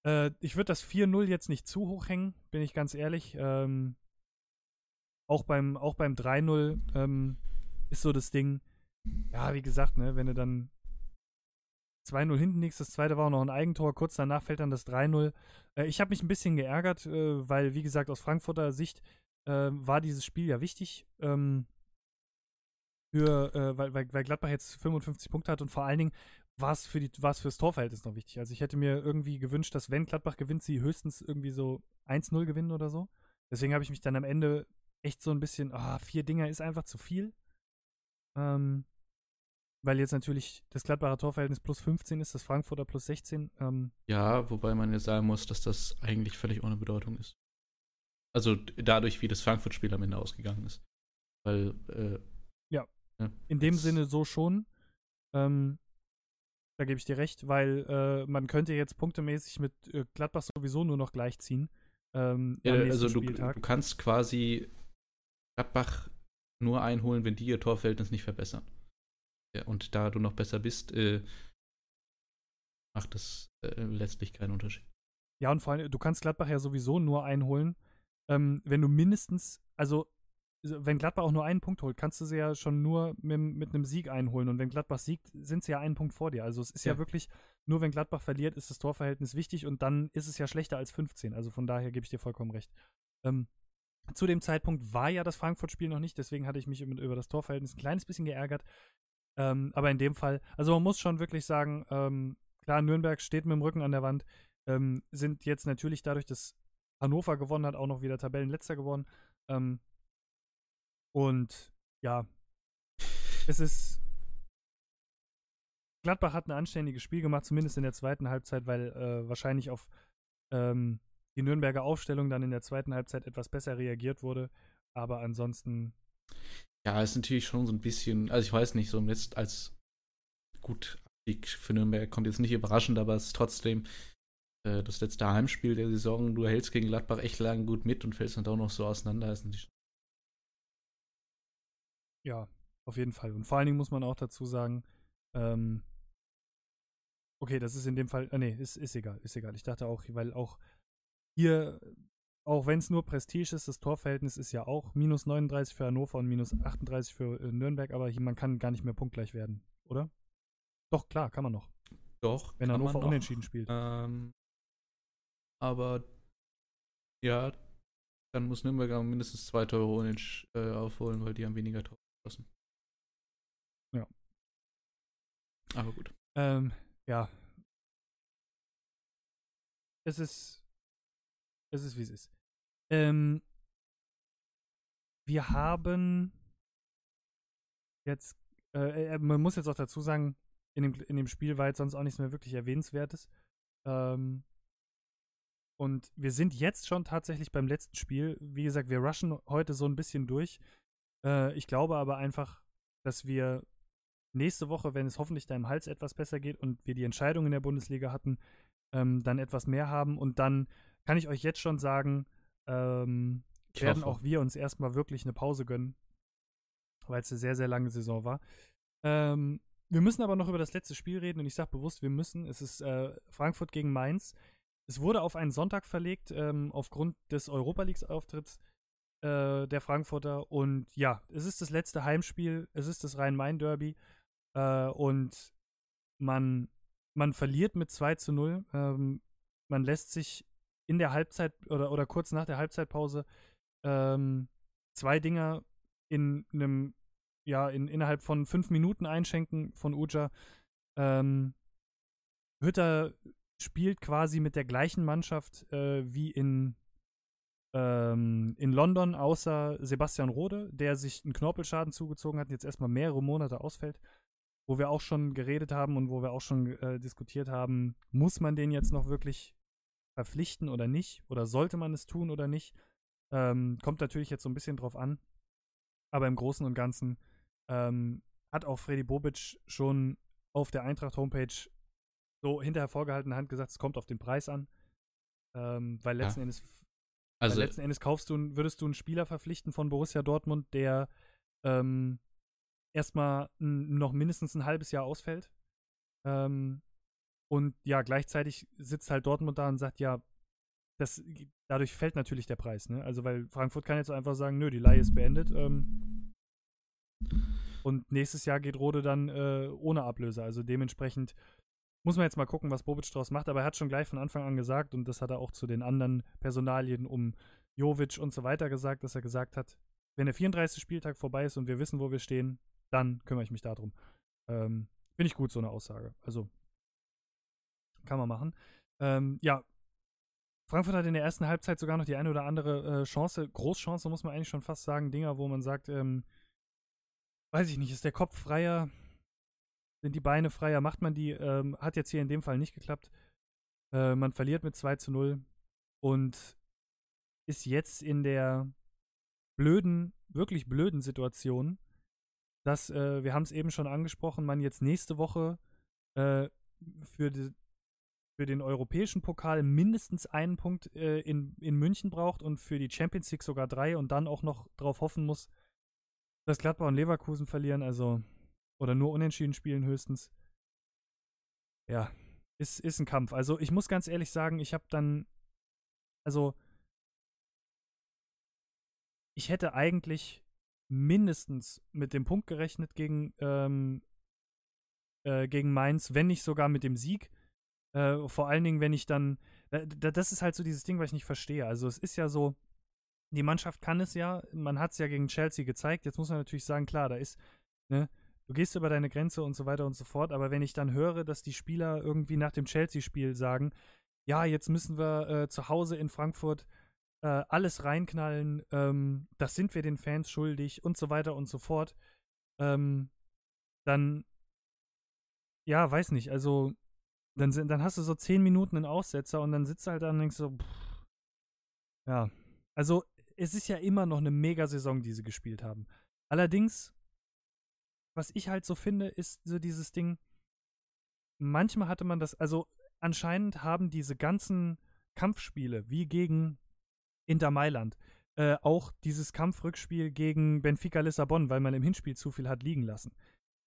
Äh, ich würde das 4-0 jetzt nicht zu hoch hängen, bin ich ganz ehrlich. Ähm, auch beim, auch beim 3-0 ähm, ist so das Ding, ja, wie gesagt, ne, wenn du dann 2-0 hinten liegst, das zweite war auch noch ein Eigentor, kurz danach fällt dann das 3-0. Äh, ich habe mich ein bisschen geärgert, äh, weil, wie gesagt, aus Frankfurter Sicht äh, war dieses Spiel ja wichtig. Ähm, für, äh, weil, weil, Gladbach jetzt 55 Punkte hat und vor allen Dingen war es für die, fürs Torverhältnis noch wichtig. Also ich hätte mir irgendwie gewünscht, dass wenn Gladbach gewinnt, sie höchstens irgendwie so 1-0 gewinnen oder so. Deswegen habe ich mich dann am Ende echt so ein bisschen, ah, vier Dinger ist einfach zu viel. Ähm, weil jetzt natürlich das Gladbacher Torverhältnis plus 15 ist, das Frankfurter plus 16. Ähm, ja, wobei man jetzt sagen muss, dass das eigentlich völlig ohne Bedeutung ist. Also dadurch, wie das Frankfurt-Spiel am Ende ausgegangen ist. Weil, äh, ja. ja. In dem Sinne so schon. Ähm, da gebe ich dir recht, weil äh, man könnte jetzt punktemäßig mit äh, Gladbach sowieso nur noch gleichziehen. Ähm, ja, also du, du, kannst quasi Gladbach nur einholen, wenn die ihr Torverhältnis nicht verbessern. Ja, und da du noch besser bist, äh, macht das äh, letztlich keinen Unterschied. Ja, und vor allem, du kannst Gladbach ja sowieso nur einholen, ähm, wenn du mindestens, also wenn Gladbach auch nur einen Punkt holt, kannst du sie ja schon nur mit, mit einem Sieg einholen. Und wenn Gladbach siegt, sind sie ja einen Punkt vor dir. Also es ist ja. ja. wirklich, nur wenn Gladbach verliert, ist das Torverhältnis wichtig und dann ist es ja schlechter als 15. Also von daher gebe ich dir vollkommen recht. Ähm, zu dem Zeitpunkt war ja das Frankfurt-Spiel noch nicht, deswegen hatte ich mich über das Torverhältnis ein kleines bisschen geärgert. Ähm, aber in dem Fall, also man muss schon wirklich sagen, ähm, klar, Nürnberg steht mit dem Rücken an der Wand, ähm, sind jetzt natürlich dadurch, dass Hannover gewonnen hat, auch noch wieder Tabellenletzter geworden. Ähm, und ja, es ist. Gladbach hat ein anständiges Spiel gemacht, zumindest in der zweiten Halbzeit, weil äh, wahrscheinlich auf ähm, die Nürnberger Aufstellung dann in der zweiten Halbzeit etwas besser reagiert wurde. Aber ansonsten. Ja, ist natürlich schon so ein bisschen, also ich weiß nicht, so jetzt als gut, Sieg für Nürnberg kommt jetzt nicht überraschend, aber es ist trotzdem äh, das letzte Heimspiel der Saison. Du hältst gegen Gladbach echt lang gut mit und fällst dann auch noch so auseinander. Ist natürlich ja, auf jeden Fall. Und vor allen Dingen muss man auch dazu sagen, ähm, okay, das ist in dem Fall, äh, nee, ist, ist egal, ist egal. Ich dachte auch, weil auch hier, auch wenn es nur Prestige ist, das Torverhältnis ist ja auch minus 39 für Hannover und minus 38 für äh, Nürnberg, aber hier, man kann gar nicht mehr punktgleich werden, oder? Doch, klar, kann man noch. Doch. Wenn Hannover unentschieden spielt. Ähm, aber ja, dann muss Nürnberg mindestens zwei Tore unentschieden äh, aufholen, weil die haben weniger Tore geschossen. Ja. Aber gut. Ähm, ja. Es ist. Es ist, wie es ist. Ähm, wir haben jetzt. Äh, äh, man muss jetzt auch dazu sagen, in dem, in dem Spiel war jetzt sonst auch nichts mehr wirklich Erwähnenswertes. Ähm, und wir sind jetzt schon tatsächlich beim letzten Spiel. Wie gesagt, wir rushen heute so ein bisschen durch. Äh, ich glaube aber einfach, dass wir nächste Woche, wenn es hoffentlich deinem Hals etwas besser geht und wir die Entscheidung in der Bundesliga hatten, ähm, dann etwas mehr haben. Und dann kann ich euch jetzt schon sagen, ähm, werden auch wir uns erstmal wirklich eine Pause gönnen, weil es eine sehr, sehr lange Saison war. Ähm, wir müssen aber noch über das letzte Spiel reden und ich sage bewusst, wir müssen. Es ist äh, Frankfurt gegen Mainz. Es wurde auf einen Sonntag verlegt, ähm, aufgrund des Europa League-Auftritts äh, der Frankfurter. Und ja, es ist das letzte Heimspiel, es ist das Rhein-Main-Derby. Äh, und man, man verliert mit 2 zu 0. Ähm, man lässt sich in der Halbzeit oder, oder kurz nach der Halbzeitpause ähm, zwei Dinger in einem, ja, in, innerhalb von fünf Minuten einschenken von Uja. Ähm, Hütter spielt quasi mit der gleichen Mannschaft äh, wie in, ähm, in London, außer Sebastian Rode, der sich einen Knorpelschaden zugezogen hat und jetzt erstmal mehrere Monate ausfällt. Wo wir auch schon geredet haben und wo wir auch schon äh, diskutiert haben, muss man den jetzt noch wirklich verpflichten oder nicht? Oder sollte man es tun oder nicht? Ähm, kommt natürlich jetzt so ein bisschen drauf an. Aber im Großen und Ganzen ähm, hat auch Freddy Bobic schon auf der Eintracht-Homepage so hinterher vorgehaltene Hand gesagt, es kommt auf den Preis an. Ähm, weil letzten ja. Endes Also Weil letzten Endes kaufst du, würdest du einen Spieler verpflichten von Borussia Dortmund, der ähm, erstmal noch mindestens ein halbes Jahr ausfällt. Ähm, und ja, gleichzeitig sitzt halt Dortmund da und sagt, ja, das, dadurch fällt natürlich der Preis, ne? Also, weil Frankfurt kann jetzt einfach sagen, nö, die Leihe ist beendet. Ähm, und nächstes Jahr geht Rode dann äh, ohne Ablöse. Also dementsprechend muss man jetzt mal gucken, was Bobic draus macht. Aber er hat schon gleich von Anfang an gesagt, und das hat er auch zu den anderen Personalien um Jovic und so weiter gesagt, dass er gesagt hat, wenn der 34. Spieltag vorbei ist und wir wissen, wo wir stehen, dann kümmere ich mich darum. Ähm, Finde ich gut, so eine Aussage. Also, kann man machen. Ähm, ja, Frankfurt hat in der ersten Halbzeit sogar noch die eine oder andere äh, Chance, Großchance, muss man eigentlich schon fast sagen, Dinger, wo man sagt, ähm, weiß ich nicht, ist der Kopf freier, sind die Beine freier, macht man die, ähm, hat jetzt hier in dem Fall nicht geklappt. Äh, man verliert mit 2 zu 0 und ist jetzt in der blöden, wirklich blöden Situation, dass, äh, wir haben es eben schon angesprochen, man jetzt nächste Woche äh, für, die, für den europäischen Pokal mindestens einen Punkt äh, in, in München braucht und für die Champions League sogar drei und dann auch noch darauf hoffen muss, dass Gladbach und Leverkusen verlieren, also oder nur unentschieden spielen höchstens. Ja, ist, ist ein Kampf. Also ich muss ganz ehrlich sagen, ich habe dann, also ich hätte eigentlich mindestens mit dem Punkt gerechnet gegen, ähm, äh, gegen Mainz, wenn nicht sogar mit dem Sieg. Äh, vor allen Dingen, wenn ich dann. Äh, das ist halt so dieses Ding, was ich nicht verstehe. Also, es ist ja so, die Mannschaft kann es ja, man hat es ja gegen Chelsea gezeigt. Jetzt muss man natürlich sagen, klar, da ist, ne, du gehst über deine Grenze und so weiter und so fort. Aber wenn ich dann höre, dass die Spieler irgendwie nach dem Chelsea-Spiel sagen, ja, jetzt müssen wir äh, zu Hause in Frankfurt äh, alles reinknallen, ähm, das sind wir den Fans schuldig und so weiter und so fort, ähm, dann, ja, weiß nicht, also, dann, dann hast du so zehn Minuten einen Aussetzer und dann sitzt du halt da und denkst so, pff, ja, also, es ist ja immer noch eine Mega-Saison, die sie gespielt haben. Allerdings, was ich halt so finde, ist so dieses Ding, manchmal hatte man das, also anscheinend haben diese ganzen Kampfspiele, wie gegen Inter Mailand. Äh, auch dieses Kampfrückspiel gegen Benfica Lissabon, weil man im Hinspiel zu viel hat liegen lassen.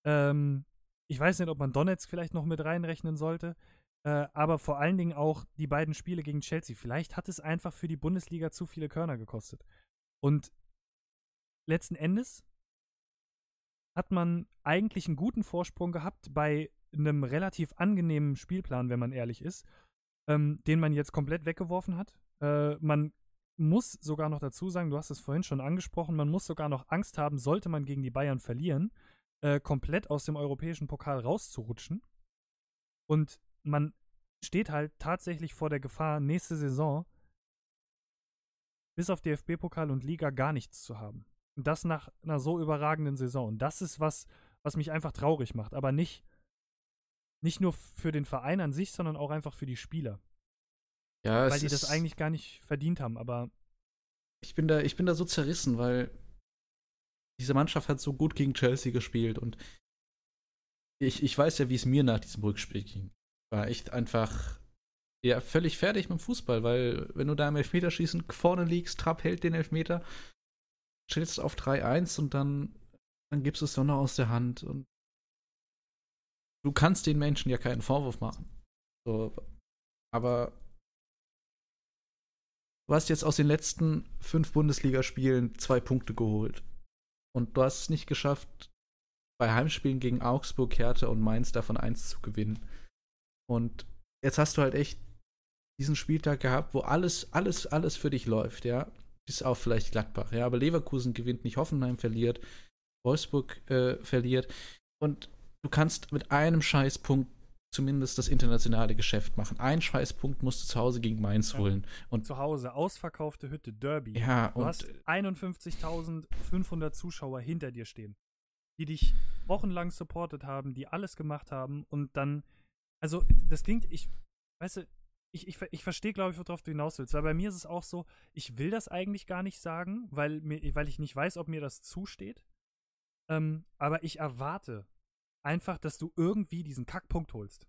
Ähm, ich weiß nicht, ob man Donetsk vielleicht noch mit reinrechnen sollte, äh, aber vor allen Dingen auch die beiden Spiele gegen Chelsea. Vielleicht hat es einfach für die Bundesliga zu viele Körner gekostet. Und letzten Endes hat man eigentlich einen guten Vorsprung gehabt bei einem relativ angenehmen Spielplan, wenn man ehrlich ist, ähm, den man jetzt komplett weggeworfen hat. Äh, man muss sogar noch dazu sagen, du hast es vorhin schon angesprochen, man muss sogar noch Angst haben, sollte man gegen die Bayern verlieren, äh, komplett aus dem europäischen Pokal rauszurutschen. Und man steht halt tatsächlich vor der Gefahr, nächste Saison bis auf DFB-Pokal und Liga gar nichts zu haben. Das nach einer so überragenden Saison. Und das ist was, was mich einfach traurig macht. Aber nicht, nicht nur für den Verein an sich, sondern auch einfach für die Spieler. Ja, weil die das eigentlich gar nicht verdient haben, aber. Ich bin da, ich bin da so zerrissen, weil diese Mannschaft hat so gut gegen Chelsea gespielt und ich, ich weiß ja, wie es mir nach diesem Rückspiel ging. War echt einfach ja, völlig fertig mit dem Fußball, weil wenn du da im Elfmeterschießen vorne liegst, Trapp hält den Elfmeter, stellst auf 3-1 und dann, dann gibst du es Sonne aus der Hand und du kannst den Menschen ja keinen Vorwurf machen. So, aber du hast jetzt aus den letzten fünf Bundesligaspielen zwei Punkte geholt. Und du hast es nicht geschafft, bei Heimspielen gegen Augsburg, Hertha und Mainz davon eins zu gewinnen. Und jetzt hast du halt echt diesen Spieltag gehabt, wo alles, alles, alles für dich läuft, ja. Bis auf vielleicht Gladbach, ja. Aber Leverkusen gewinnt nicht, Hoffenheim verliert, Wolfsburg äh, verliert. Und du kannst mit einem Scheißpunkt zumindest das internationale Geschäft machen. Ein Scheißpunkt musst du zu Hause gegen Mainz ja. holen. Und zu Hause, ausverkaufte Hütte, Derby. Ja, du hast 51.500 Zuschauer hinter dir stehen, die dich wochenlang supportet haben, die alles gemacht haben und dann, also das klingt, ich, weißt du, ich, ich, ich verstehe, glaube ich, worauf du hinaus willst. Weil bei mir ist es auch so, ich will das eigentlich gar nicht sagen, weil, mir, weil ich nicht weiß, ob mir das zusteht. Ähm, aber ich erwarte einfach, dass du irgendwie diesen Kackpunkt holst.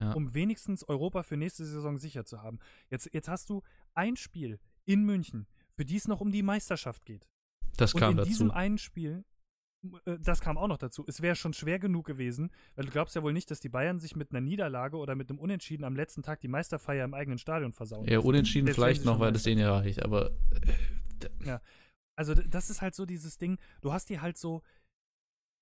Ja. Um wenigstens Europa für nächste Saison sicher zu haben. Jetzt, jetzt hast du ein Spiel in München, für die es noch um die Meisterschaft geht. Das kam und in dazu. diesem einen Spiel, das kam auch noch dazu. Es wäre schon schwer genug gewesen, weil du glaubst ja wohl nicht, dass die Bayern sich mit einer Niederlage oder mit einem Unentschieden am letzten Tag die Meisterfeier im eigenen Stadion versauen. ja, unentschieden wenn vielleicht noch, weil das denen ja reicht, aber Also d- das ist halt so dieses Ding, du hast dir halt so,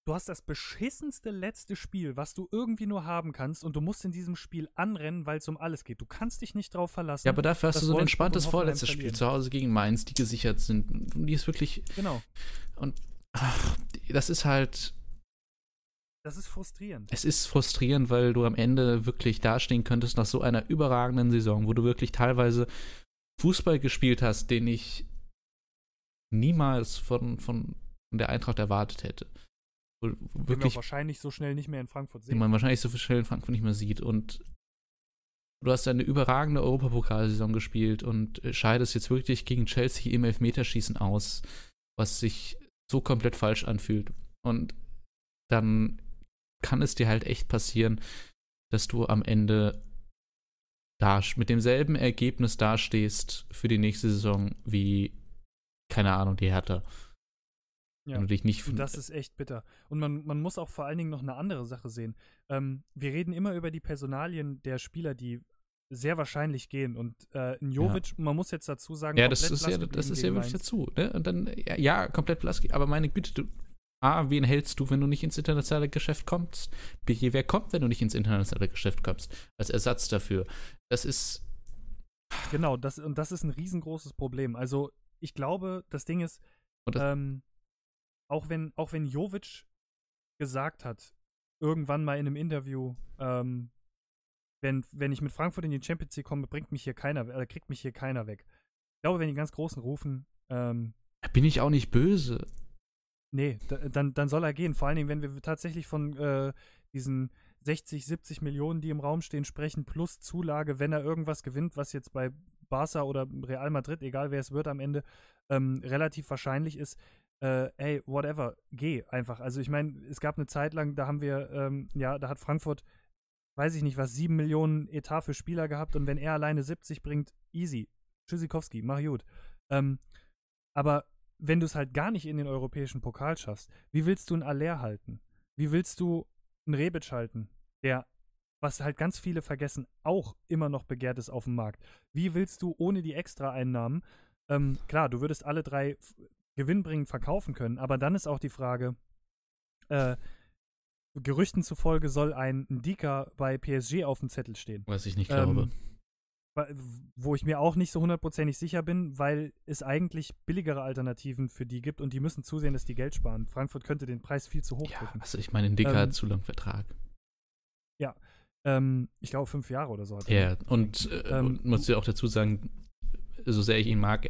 du hast das beschissenste letzte Spiel, was du irgendwie nur haben kannst und du musst in diesem Spiel anrennen, weil es um alles geht. Du kannst dich nicht drauf verlassen. ja, aber dafür hast du so ein entspanntes und vorletztes Spiel zu Hause gegen Mainz, die gesichert sind. Die ist wirklich, Genau, ach, das ist halt, das ist frustrierend. es ist frustrierend, weil du am Ende wirklich dastehen könntest nach so einer überragenden Saison, wo du wirklich teilweise Fußball gespielt hast, den ich niemals von, von der Eintracht erwartet hätte. Wo, wo Den wir wirklich wahrscheinlich so schnell nicht mehr in Frankfurt den sehen. man wahrscheinlich so schnell in Frankfurt nicht mehr sieht. Und du hast eine überragende Europapokalsaison gespielt und äh, scheidest jetzt wirklich gegen Chelsea im Elfmeterschießen aus, was sich so komplett falsch anfühlt. Und dann kann es dir halt echt passieren, dass du am Ende da mit demselben Ergebnis dastehst für die nächste Saison wie, keine Ahnung, die Hertha. Ja. Du dich nicht Und das ist echt bitter. Und man, man muss auch vor allen Dingen noch eine andere Sache sehen. Ähm, wir reden immer über die Personalien der Spieler, die sehr wahrscheinlich gehen. Und äh, ein Jovic, man muss jetzt dazu sagen, Ja, das ist ja, das ist ja wirklich Mainz. dazu. Ne? Und dann, ja, ja komplett blass. Aber meine Güte, du, A, wen hältst du, wenn du nicht ins internationale Geschäft kommst? B, wer kommt, wenn du nicht ins internationale Geschäft kommst? Als Ersatz dafür. Das ist, Genau, das, und das ist ein riesengroßes Problem. Also, ich glaube, das Ding ist, das- ähm, auch wenn, auch wenn Jovic gesagt hat, irgendwann mal in einem Interview, ähm, wenn, wenn ich mit Frankfurt in die Champions League komme, bringt mich hier keiner, äh, kriegt mich hier keiner weg. Ich glaube, wenn die ganz Großen rufen, ähm, da bin ich auch nicht böse. nee, da, dann, dann soll er gehen. Vor allen Dingen, wenn wir tatsächlich von äh, diesen 60, 70 Millionen, die im Raum stehen, sprechen, plus Zulage, wenn er irgendwas gewinnt, was jetzt bei Barca oder Real Madrid, egal wer es wird am Ende, ähm, relativ wahrscheinlich ist, äh, ey, whatever, geh einfach. Also ich meine, es gab eine Zeit lang, da haben wir, ähm, ja, da hat Frankfurt, weiß ich nicht was, 7 Millionen Etat für Spieler gehabt und wenn er alleine 70 bringt, easy. Tschüssikowski, mach gut. Ähm, aber wenn du es halt gar nicht in den europäischen Pokal schaffst, wie willst du einen Aller halten? Wie willst du einen Rebic halten, der, was halt ganz viele vergessen, auch immer noch begehrt ist auf dem Markt? Wie willst du ohne die Extra-Einnahmen, ähm, klar, du würdest alle drei gewinnbringend verkaufen können, aber dann ist auch die Frage, äh, Gerüchten zufolge soll ein Ndika bei PSG auf dem Zettel stehen. Was ich nicht glaube. Ähm, wo ich mir auch nicht so hundertprozentig sicher bin, weil es eigentlich billigere Alternativen für die gibt und die müssen zusehen, dass die Geld sparen. Frankfurt könnte den Preis viel zu hoch ja, drücken. also ich meine, ein Dicker Ähm, hat zu lang Vertrag. Ähm, ich glaube, fünf Jahre oder so. Hat Ja, er. und äh, Ähm, muss ja auch dazu sagen, so sehr ich ihn mag,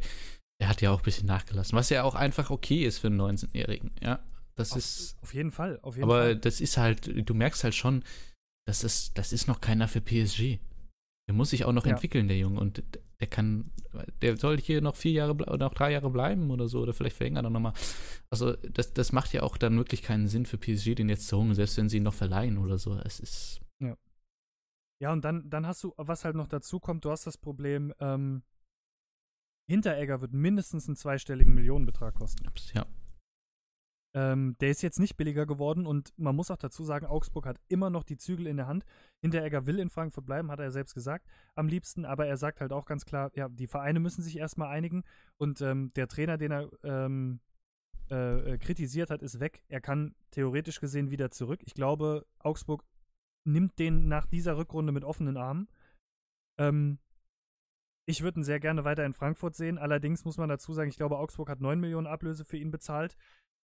er hat ja auch ein bisschen nachgelassen, was ja auch einfach okay ist für einen 19-Jährigen, ja. Das auf, ist, auf jeden Fall, auf jeden aber Fall. das ist halt, du merkst halt schon, das ist, das ist noch keiner für PSG. Der muss sich auch noch Ja. entwickeln, der Junge, und der kann, der soll hier noch vier Jahre oder noch drei Jahre bleiben oder so, oder vielleicht verlängert er nochmal. Also, das, das macht ja auch dann wirklich keinen Sinn für PSG, den jetzt zu holen, selbst wenn sie ihn noch verleihen oder so. Es ist, Ja, und dann, dann hast du, was halt noch dazu kommt, du hast das Problem, ähm, Hinteregger wird mindestens einen zweistelligen Millionenbetrag kosten. ja. Ähm, der ist jetzt nicht billiger geworden und man muss auch dazu sagen, Augsburg hat immer noch die Zügel in der Hand. Hinteregger will in Frankfurt bleiben, hat er selbst gesagt, am liebsten, aber er sagt halt auch ganz klar, ja, die Vereine müssen sich erstmal einigen und ähm, der Trainer, den er ähm, äh, äh, kritisiert hat, ist weg. Er kann theoretisch gesehen wieder zurück. Ich glaube, Augsburg nimmt den nach dieser Rückrunde mit offenen Armen. Ähm, ich würde ihn sehr gerne weiter in Frankfurt sehen. Allerdings muss man dazu sagen, ich glaube, Augsburg hat 9 Millionen Ablöse für ihn bezahlt.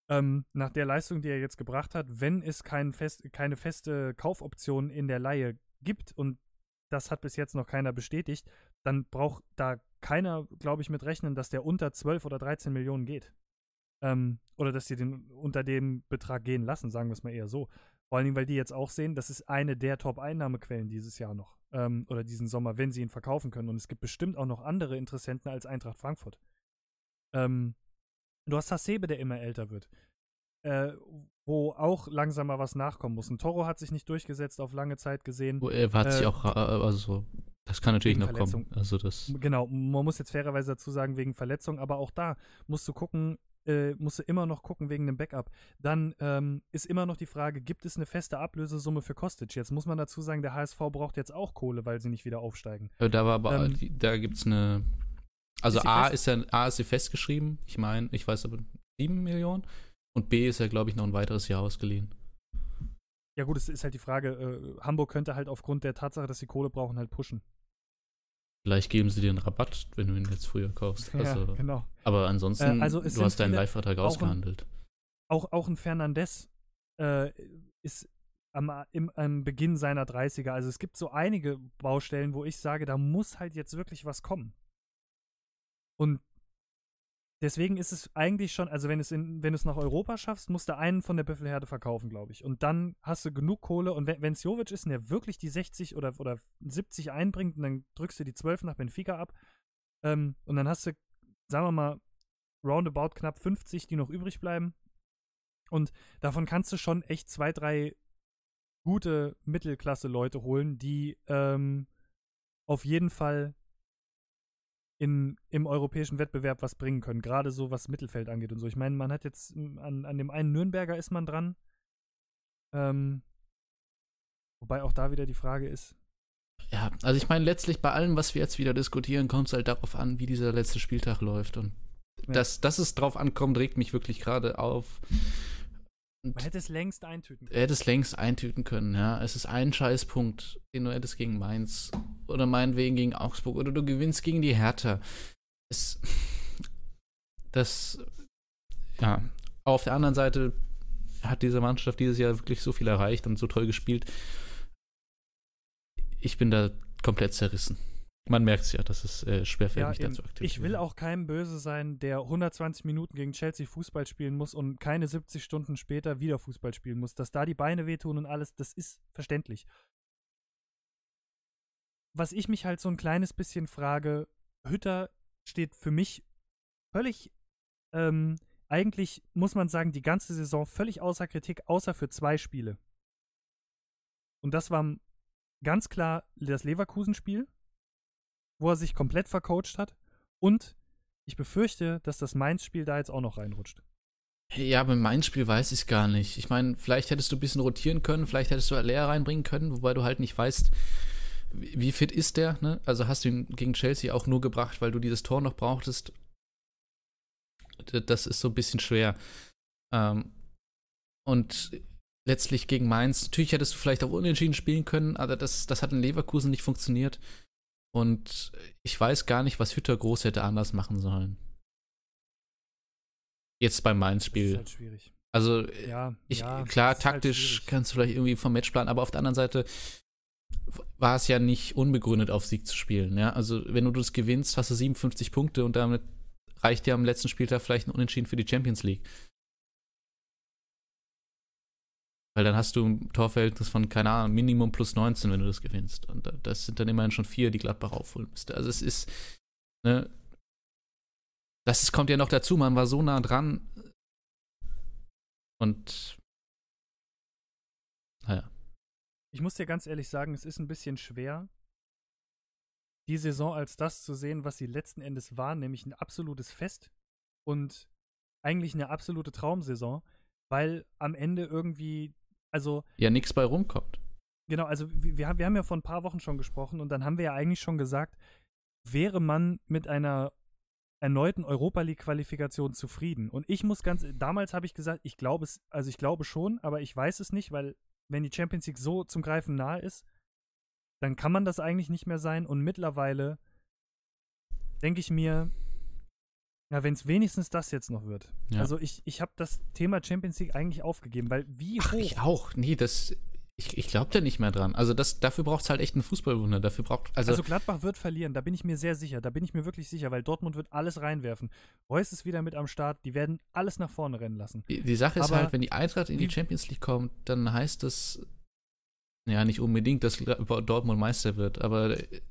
Ähm, nach der Leistung, die er jetzt gebracht hat, wenn es kein fest, keine feste Kaufoption in der Laie gibt und das hat bis jetzt noch keiner bestätigt, dann braucht da keiner, glaube ich, mit rechnen, dass der unter 12 oder 13 Millionen geht. Ähm, oder dass sie den unter dem Betrag gehen lassen, sagen wir es mal eher so. Vor allen Dingen, weil die jetzt auch sehen, das ist eine der Top-Einnahmequellen dieses Jahr noch. Ähm, oder diesen Sommer, wenn sie ihn verkaufen können. Und es gibt bestimmt auch noch andere Interessenten als Eintracht Frankfurt. Ähm, du hast Hasebe, der immer älter wird. Äh, wo auch langsam mal was nachkommen muss. Ein Toro hat sich nicht durchgesetzt auf lange Zeit gesehen. Wo Er hat sich Äh, auch, äh, also Das kann natürlich noch kommen. Also das. Genau, man muss jetzt fairerweise dazu sagen, wegen Verletzung, aber auch da musst du gucken, äh, musst du immer noch gucken wegen dem Backup. Dann ähm, ist immer noch die Frage, gibt es eine feste Ablösesumme für Kostic? Jetzt muss man dazu sagen, der HSV braucht jetzt auch Kohle, weil sie nicht wieder aufsteigen. Äh, Da war aber, Ähm, da gibt es eine. Also Ist A ist ja A ist sie festgeschrieben. Ich meine, ich weiß aber 7 Millionen. Und B ist ja, glaube ich, noch ein weiteres Jahr ausgeliehen. Ja gut, es ist halt die Frage, äh, Hamburg könnte halt aufgrund der Tatsache, dass sie Kohle brauchen, halt pushen. Vielleicht geben sie dir einen Rabatt, wenn du ihn jetzt früher kaufst. Also, ja, genau. Aber ansonsten, Äh, also du hast deinen Live-Vertrag auch ein- ausgehandelt. Auch, auch ein Fernandes äh, ist am, im, am Beginn seiner 30er. Also es gibt so einige Baustellen, wo ich sage, da muss halt jetzt wirklich was kommen. Und deswegen ist es eigentlich schon, also wenn, es in, wenn du es nach Europa schaffst, musst du einen von der Büffelherde verkaufen, glaube ich. Und dann hast du genug Kohle. Und wenn es Jovic ist, der wirklich die 60 oder, oder 70 einbringt, und dann drückst du die 12 nach Benfica ab. Ähm, und dann hast du, sagen wir mal, roundabout knapp 50, die noch übrig bleiben. Und davon kannst du schon echt zwei, drei gute Mittelklasse-Leute holen, die ähm, auf jeden Fall in, im europäischen Wettbewerb was bringen können. Gerade so, was Mittelfeld angeht und so. Ich meine, man hat jetzt an, an dem einen Nürnberger ist man dran. Ähm, wobei auch da wieder die Frage ist, Ja, also ich meine, letztlich bei allem, was wir jetzt wieder diskutieren, kommt es halt darauf an, wie dieser letzte Spieltag läuft. Und Ja. dass, dass es drauf ankommt, regt mich wirklich gerade auf. Man hätte es längst eintüten können. er hätte es längst eintüten können, ja. Es ist ein Scheißpunkt, den du hättest gegen Mainz oder meinetwegen gegen Augsburg oder du gewinnst gegen die Hertha. Es, das, ja. Auf der anderen Seite hat diese Mannschaft dieses Jahr wirklich so viel erreicht und so toll gespielt. Ich bin da komplett zerrissen. Man merkt es ja, dass es äh, schwerfällt, Ja, mich dazu aktiv Ich will auch keinem böse sein, der 120 Minuten gegen Chelsea Fußball spielen muss und keine 70 Stunden später wieder Fußball spielen muss. Dass da die Beine wehtun und alles, das ist verständlich. Was ich mich halt so ein kleines bisschen frage, Hütter steht für mich völlig, ähm, eigentlich muss man sagen, die ganze Saison völlig außer Kritik, außer für zwei Spiele. Und das war ganz klar das Leverkusen-Spiel wo er sich komplett vercoacht hat. Und ich befürchte, dass das Mainz-Spiel da jetzt auch noch reinrutscht. Ja, aber mein Spiel weiß ich gar nicht. Ich meine, vielleicht hättest du ein bisschen rotieren können, vielleicht hättest du Alea reinbringen können, wobei du halt nicht weißt, wie fit ist der, ne? Also hast du ihn gegen Chelsea auch nur gebracht, weil du dieses Tor noch brauchtest. Das ist so ein bisschen schwer. Ähm, und letztlich gegen Mainz, natürlich hättest du vielleicht auch unentschieden spielen können, aber das, das hat in Leverkusen nicht funktioniert. Und ich weiß gar nicht, was Hütter groß hätte anders machen sollen. Jetzt beim Das ist Mainz-Spiel. halt schwierig. Also, Ja, ich, ja, klar, halt taktisch schwierig. kannst du vielleicht irgendwie vom Match planen, aber auf der anderen Seite war es ja nicht unbegründet, auf Sieg zu spielen. Ja? Also, wenn du das gewinnst, hast du 57 Punkte und damit reicht dir am letzten Spieltag vielleicht ein Unentschieden für die Champions League. Weil dann hast du ein Torverhältnis von, keine Ahnung, Minimum plus 19, wenn du das gewinnst. Und da- das sind dann immerhin schon vier, die Gladbach aufholen müsste. Also es ist, ne, das kommt ja noch dazu, man war so nah dran. Und, naja. Ich muss dir ganz ehrlich sagen, es ist ein bisschen schwer, die Saison als das zu sehen, was sie letzten Endes war, nämlich ein absolutes Fest und eigentlich eine absolute Traumsaison, weil am Ende irgendwie, also Ja, nichts bei rumkommt. Genau, also wir, wir haben- wir haben ja vor ein paar Wochen schon gesprochen und dann haben wir ja eigentlich schon gesagt, wäre man mit einer erneuten Europa League Qualifikation zufrieden. Und ich muss ganz, damals habe ich gesagt, ich glaube es, also ich glaube schon, aber ich weiß es nicht, weil wenn die Champions League so zum Greifen nahe ist, dann kann man das eigentlich nicht mehr sein. Und mittlerweile denke ich mir, ja, wenn es wenigstens das jetzt noch wird. Ja. Also ich, ich habe das Thema Champions League eigentlich aufgegeben, weil wie Ach, hoch ich auch. Nee, das, ich, ich glaube da nicht mehr dran. Also das, dafür braucht es halt echt ein Fußballwunder. Dafür braucht, also, Also, Gladbach wird verlieren, da bin ich mir sehr sicher. Da bin ich mir wirklich sicher, weil Dortmund wird alles reinwerfen. Reus ist wieder mit am Start, die werden alles nach vorne rennen lassen. die, die Sache ist aber halt, wenn die Eintracht in die wie- Champions League kommt, dann heißt das ja nicht unbedingt, dass Dortmund Meister wird, aber äh,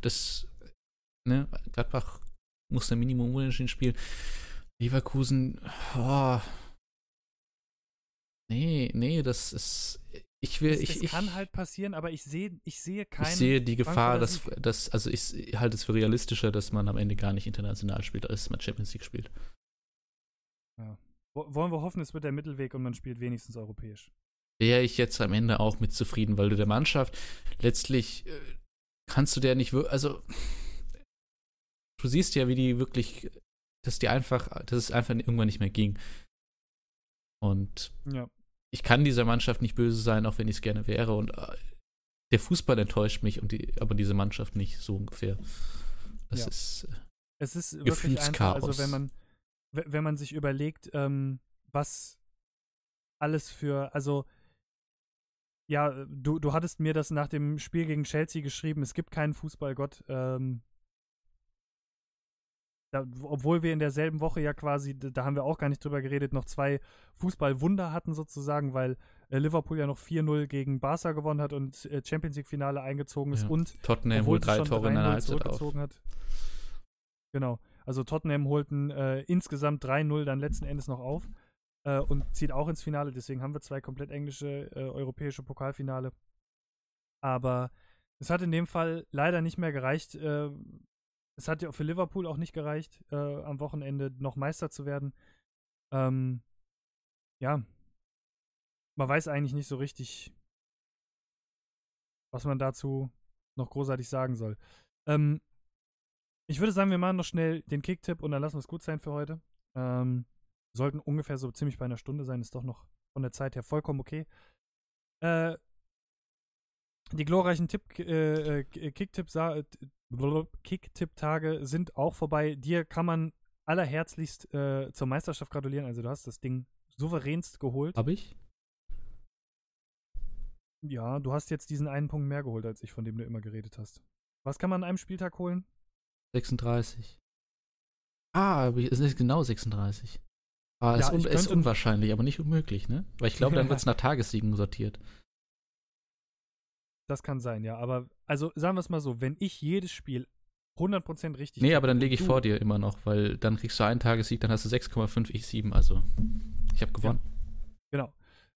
das, ne, Gladbach muss ein Minimum unentschieden spielen. Leverkusen, oh, Nee, nee, das ist. Ich will. Es, ich, ich, kann halt passieren, aber ich sehe ich sehe keinen. ich sehe die Gefahr, dass, dass. Also ich halte es für realistischer, dass man am Ende gar nicht international spielt, als man Champions League spielt. Wo- Wollen wir hoffen, es wird der Mittelweg und man spielt wenigstens europäisch. Wäre ich jetzt am Ende auch mit zufrieden, weil du der Mannschaft letztlich äh, kannst du der nicht wirklich. Also. Du siehst ja, wie die wirklich. Dass die einfach. Dass es einfach irgendwann nicht mehr ging. Und Ja. ich kann dieser Mannschaft nicht böse sein, auch wenn ich es gerne wäre. Und äh, der Fußball enttäuscht mich, und die, aber diese Mannschaft nicht, so ungefähr. Das Ja. ist. äh, Es ist wirklich einfach, also wenn man, we- wenn man sich überlegt, ähm, was alles für, also ja, du, du hattest mir das nach dem Spiel gegen Chelsea geschrieben, es gibt keinen Fußballgott. Ähm, da, obwohl wir in derselben Woche ja quasi, da haben wir auch gar nicht drüber geredet, noch zwei Fußballwunder hatten sozusagen, weil äh, Liverpool ja noch 4-0 gegen Barca gewonnen hat und äh, Champions League-Finale eingezogen ist Ja. und Tottenham obwohl drei Tore in 3-0 Halbzeit auf. zurückgezogen hat. Genau. Also Tottenham holten äh, insgesamt 3-0 dann letzten Endes noch auf äh, und zieht auch ins Finale. Deswegen haben wir zwei komplett englische äh, europäische Pokalfinale. Aber es hat in dem Fall leider nicht mehr gereicht. Äh, es hat ja für Liverpool auch nicht gereicht, äh, am Wochenende noch Meister zu werden. Ähm, ja. Man weiß eigentlich nicht so richtig, was man dazu noch großartig sagen soll. Ähm, ich würde sagen, wir machen noch schnell den Kicktipp und dann lassen wir es gut sein für heute. Ähm, sollten ungefähr so ziemlich bei einer Stunde sein, ist doch noch von der Zeit her vollkommen okay. Äh, die glorreichen Tipp, äh, äh, Kicktipp äh, blub- Kicktipp-Tage sind auch vorbei. Dir kann man allerherzlichst äh, zur Meisterschaft gratulieren. Also du hast das Ding souveränst geholt. Hab ich? Ja, du hast jetzt diesen einen Punkt mehr geholt als ich, von dem du immer geredet hast. Was kann man an einem Spieltag holen? 36. Ah, aber es ist genau 36. Ah, Ja, ist, un ist unwahrscheinlich, aber nicht unmöglich, ne? Weil ich glaube, dann <laughs> wird es nach Tagessiegen sortiert. Das kann sein, ja. Aber, also sagen wir es mal so, wenn ich jedes Spiel 100% richtig Nee, aber dann lege ich vor dir immer noch, weil dann kriegst du einen Tagessieg, dann hast du 6,5, ich 7, also ich habe gewonnen. Genau.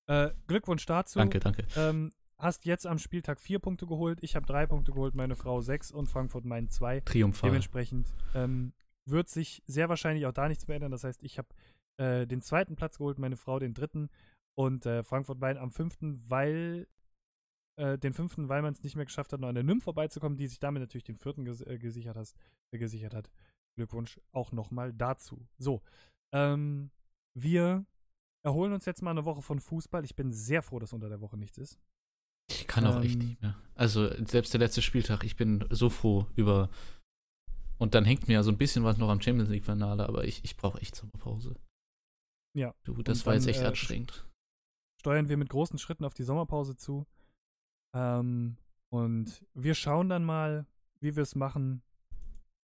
Äh, Glückwunsch dazu. Danke, danke. Ähm, hast jetzt am Spieltag vier Punkte geholt. Ich habe drei Punkte geholt, meine Frau sechs und Frankfurt meinen zwei. Triumphal. Dementsprechend ähm, wird sich sehr wahrscheinlich auch da nichts mehr ändern. Das heißt, ich habe äh, den zweiten Platz geholt, meine Frau den dritten und äh, Frankfurt Main am fünften, weil äh, den fünften, weil man es nicht mehr geschafft hat, noch an der NIM vorbeizukommen, die sich damit natürlich den vierten ges äh, gesichert, hast, äh, gesichert hat. Glückwunsch auch nochmal dazu. So, ähm, wir erholen uns jetzt mal eine Woche von Fußball. Ich bin sehr froh, dass unter der Woche nichts ist. Ich kann auch echt Ähm, nicht mehr. Also selbst der letzte Spieltag, ich bin so froh über. Und dann hängt mir ja so ein bisschen was noch am Champions League-Finale, aber ich, ich brauche echt Sommerpause. Ja. Du, das Und war jetzt dann, echt äh, anstrengend. steuern wir mit großen Schritten auf die Sommerpause zu. Ähm, und wir schauen dann mal, wie wir es machen,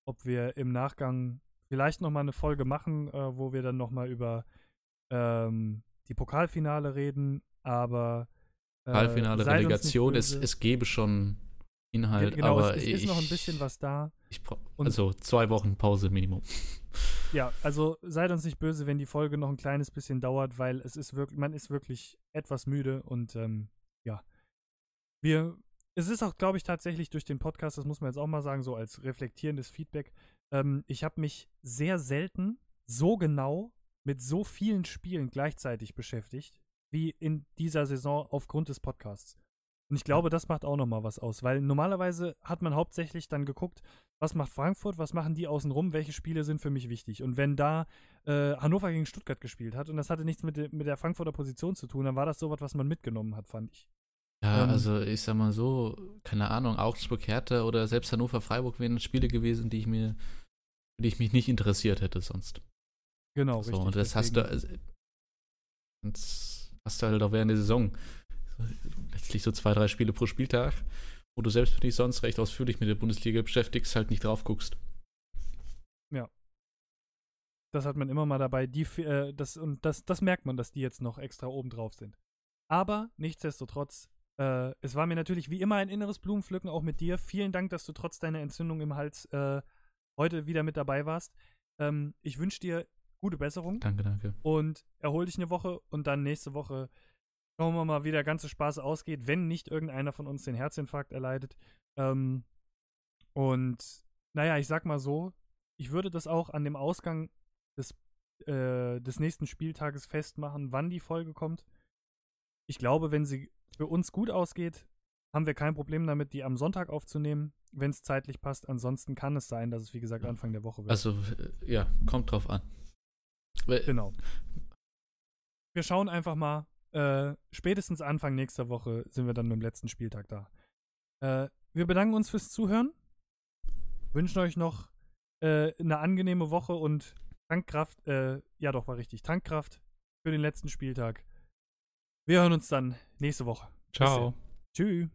ob wir im Nachgang vielleicht noch mal eine Folge machen, äh, wo wir dann noch mal über ähm, die Pokalfinale reden, aber äh, Pokalfinale, Relegation, es, es gäbe schon Inhalt, Ge- genau, aber es, es ich, ist noch ein bisschen was da. Ich also zwei Wochen Pause Minimum. <laughs> Ja, also seid uns nicht böse, wenn die Folge noch ein kleines bisschen dauert, weil es ist wirklich, man ist wirklich etwas müde und ähm. Wir, es ist auch, glaube ich, tatsächlich durch den Podcast, das muss man jetzt auch mal sagen, so als reflektierendes Feedback. Ähm, ich habe mich sehr selten so genau mit so vielen Spielen gleichzeitig beschäftigt, wie in dieser Saison aufgrund des Podcasts. Und ich glaube, das macht auch nochmal was aus, weil normalerweise hat man hauptsächlich dann geguckt, was macht Frankfurt, was machen die außenrum, welche Spiele sind für mich wichtig. Und wenn da äh, Hannover gegen Stuttgart gespielt hat und das hatte nichts mit, de mit der Frankfurter Position zu tun, dann war das sowas, was man mitgenommen hat, fand ich. Ja, Ähm, also ich sag mal so, keine Ahnung, Augsburg, Hertha oder selbst Hannover, Freiburg wären Spiele gewesen, die ich mir, die ich mich nicht interessiert hätte sonst. Genau, so, richtig. und das hast du, das hast du halt auch während der Saison. So, letztlich so zwei, drei Spiele pro Spieltag, wo du selbst wenn du dich sonst recht ausführlich mit der Bundesliga beschäftigst, halt nicht drauf guckst. Das hat man immer mal dabei. Die, äh, das, und das, das merkt man, dass die jetzt noch extra oben drauf sind. Aber nichtsdestotrotz, äh, es war mir natürlich wie immer ein inneres Blumenpflücken, auch mit dir. Vielen Dank, dass du trotz deiner Entzündung im Hals äh, heute wieder mit dabei warst. Ähm, ich wünsche dir gute Besserung Danke, danke. und erhol dich eine Woche und dann nächste Woche Schauen wir mal, wie der ganze Spaß ausgeht, wenn nicht irgendeiner von uns den Herzinfarkt erleidet. Ähm, und naja, ich sag mal so, ich würde das auch an dem Ausgang des, äh, des nächsten Spieltages festmachen, wann die Folge kommt. Ich glaube, wenn sie für uns gut ausgeht, haben wir kein Problem damit, die am Sonntag aufzunehmen, wenn es zeitlich passt. Ansonsten kann es sein, dass es, wie gesagt, Anfang der Woche wird. Also, ja, kommt drauf an. Genau. Wir schauen einfach mal. Äh, spätestens Anfang nächster Woche sind wir dann mit dem letzten Spieltag da. Äh, wir bedanken uns fürs Zuhören. Wünschen euch noch äh, eine angenehme Woche und Tankkraft. Äh, ja, doch, war richtig. Tankkraft für den letzten Spieltag. Wir hören uns dann nächste Woche. Ciao. Tschüss.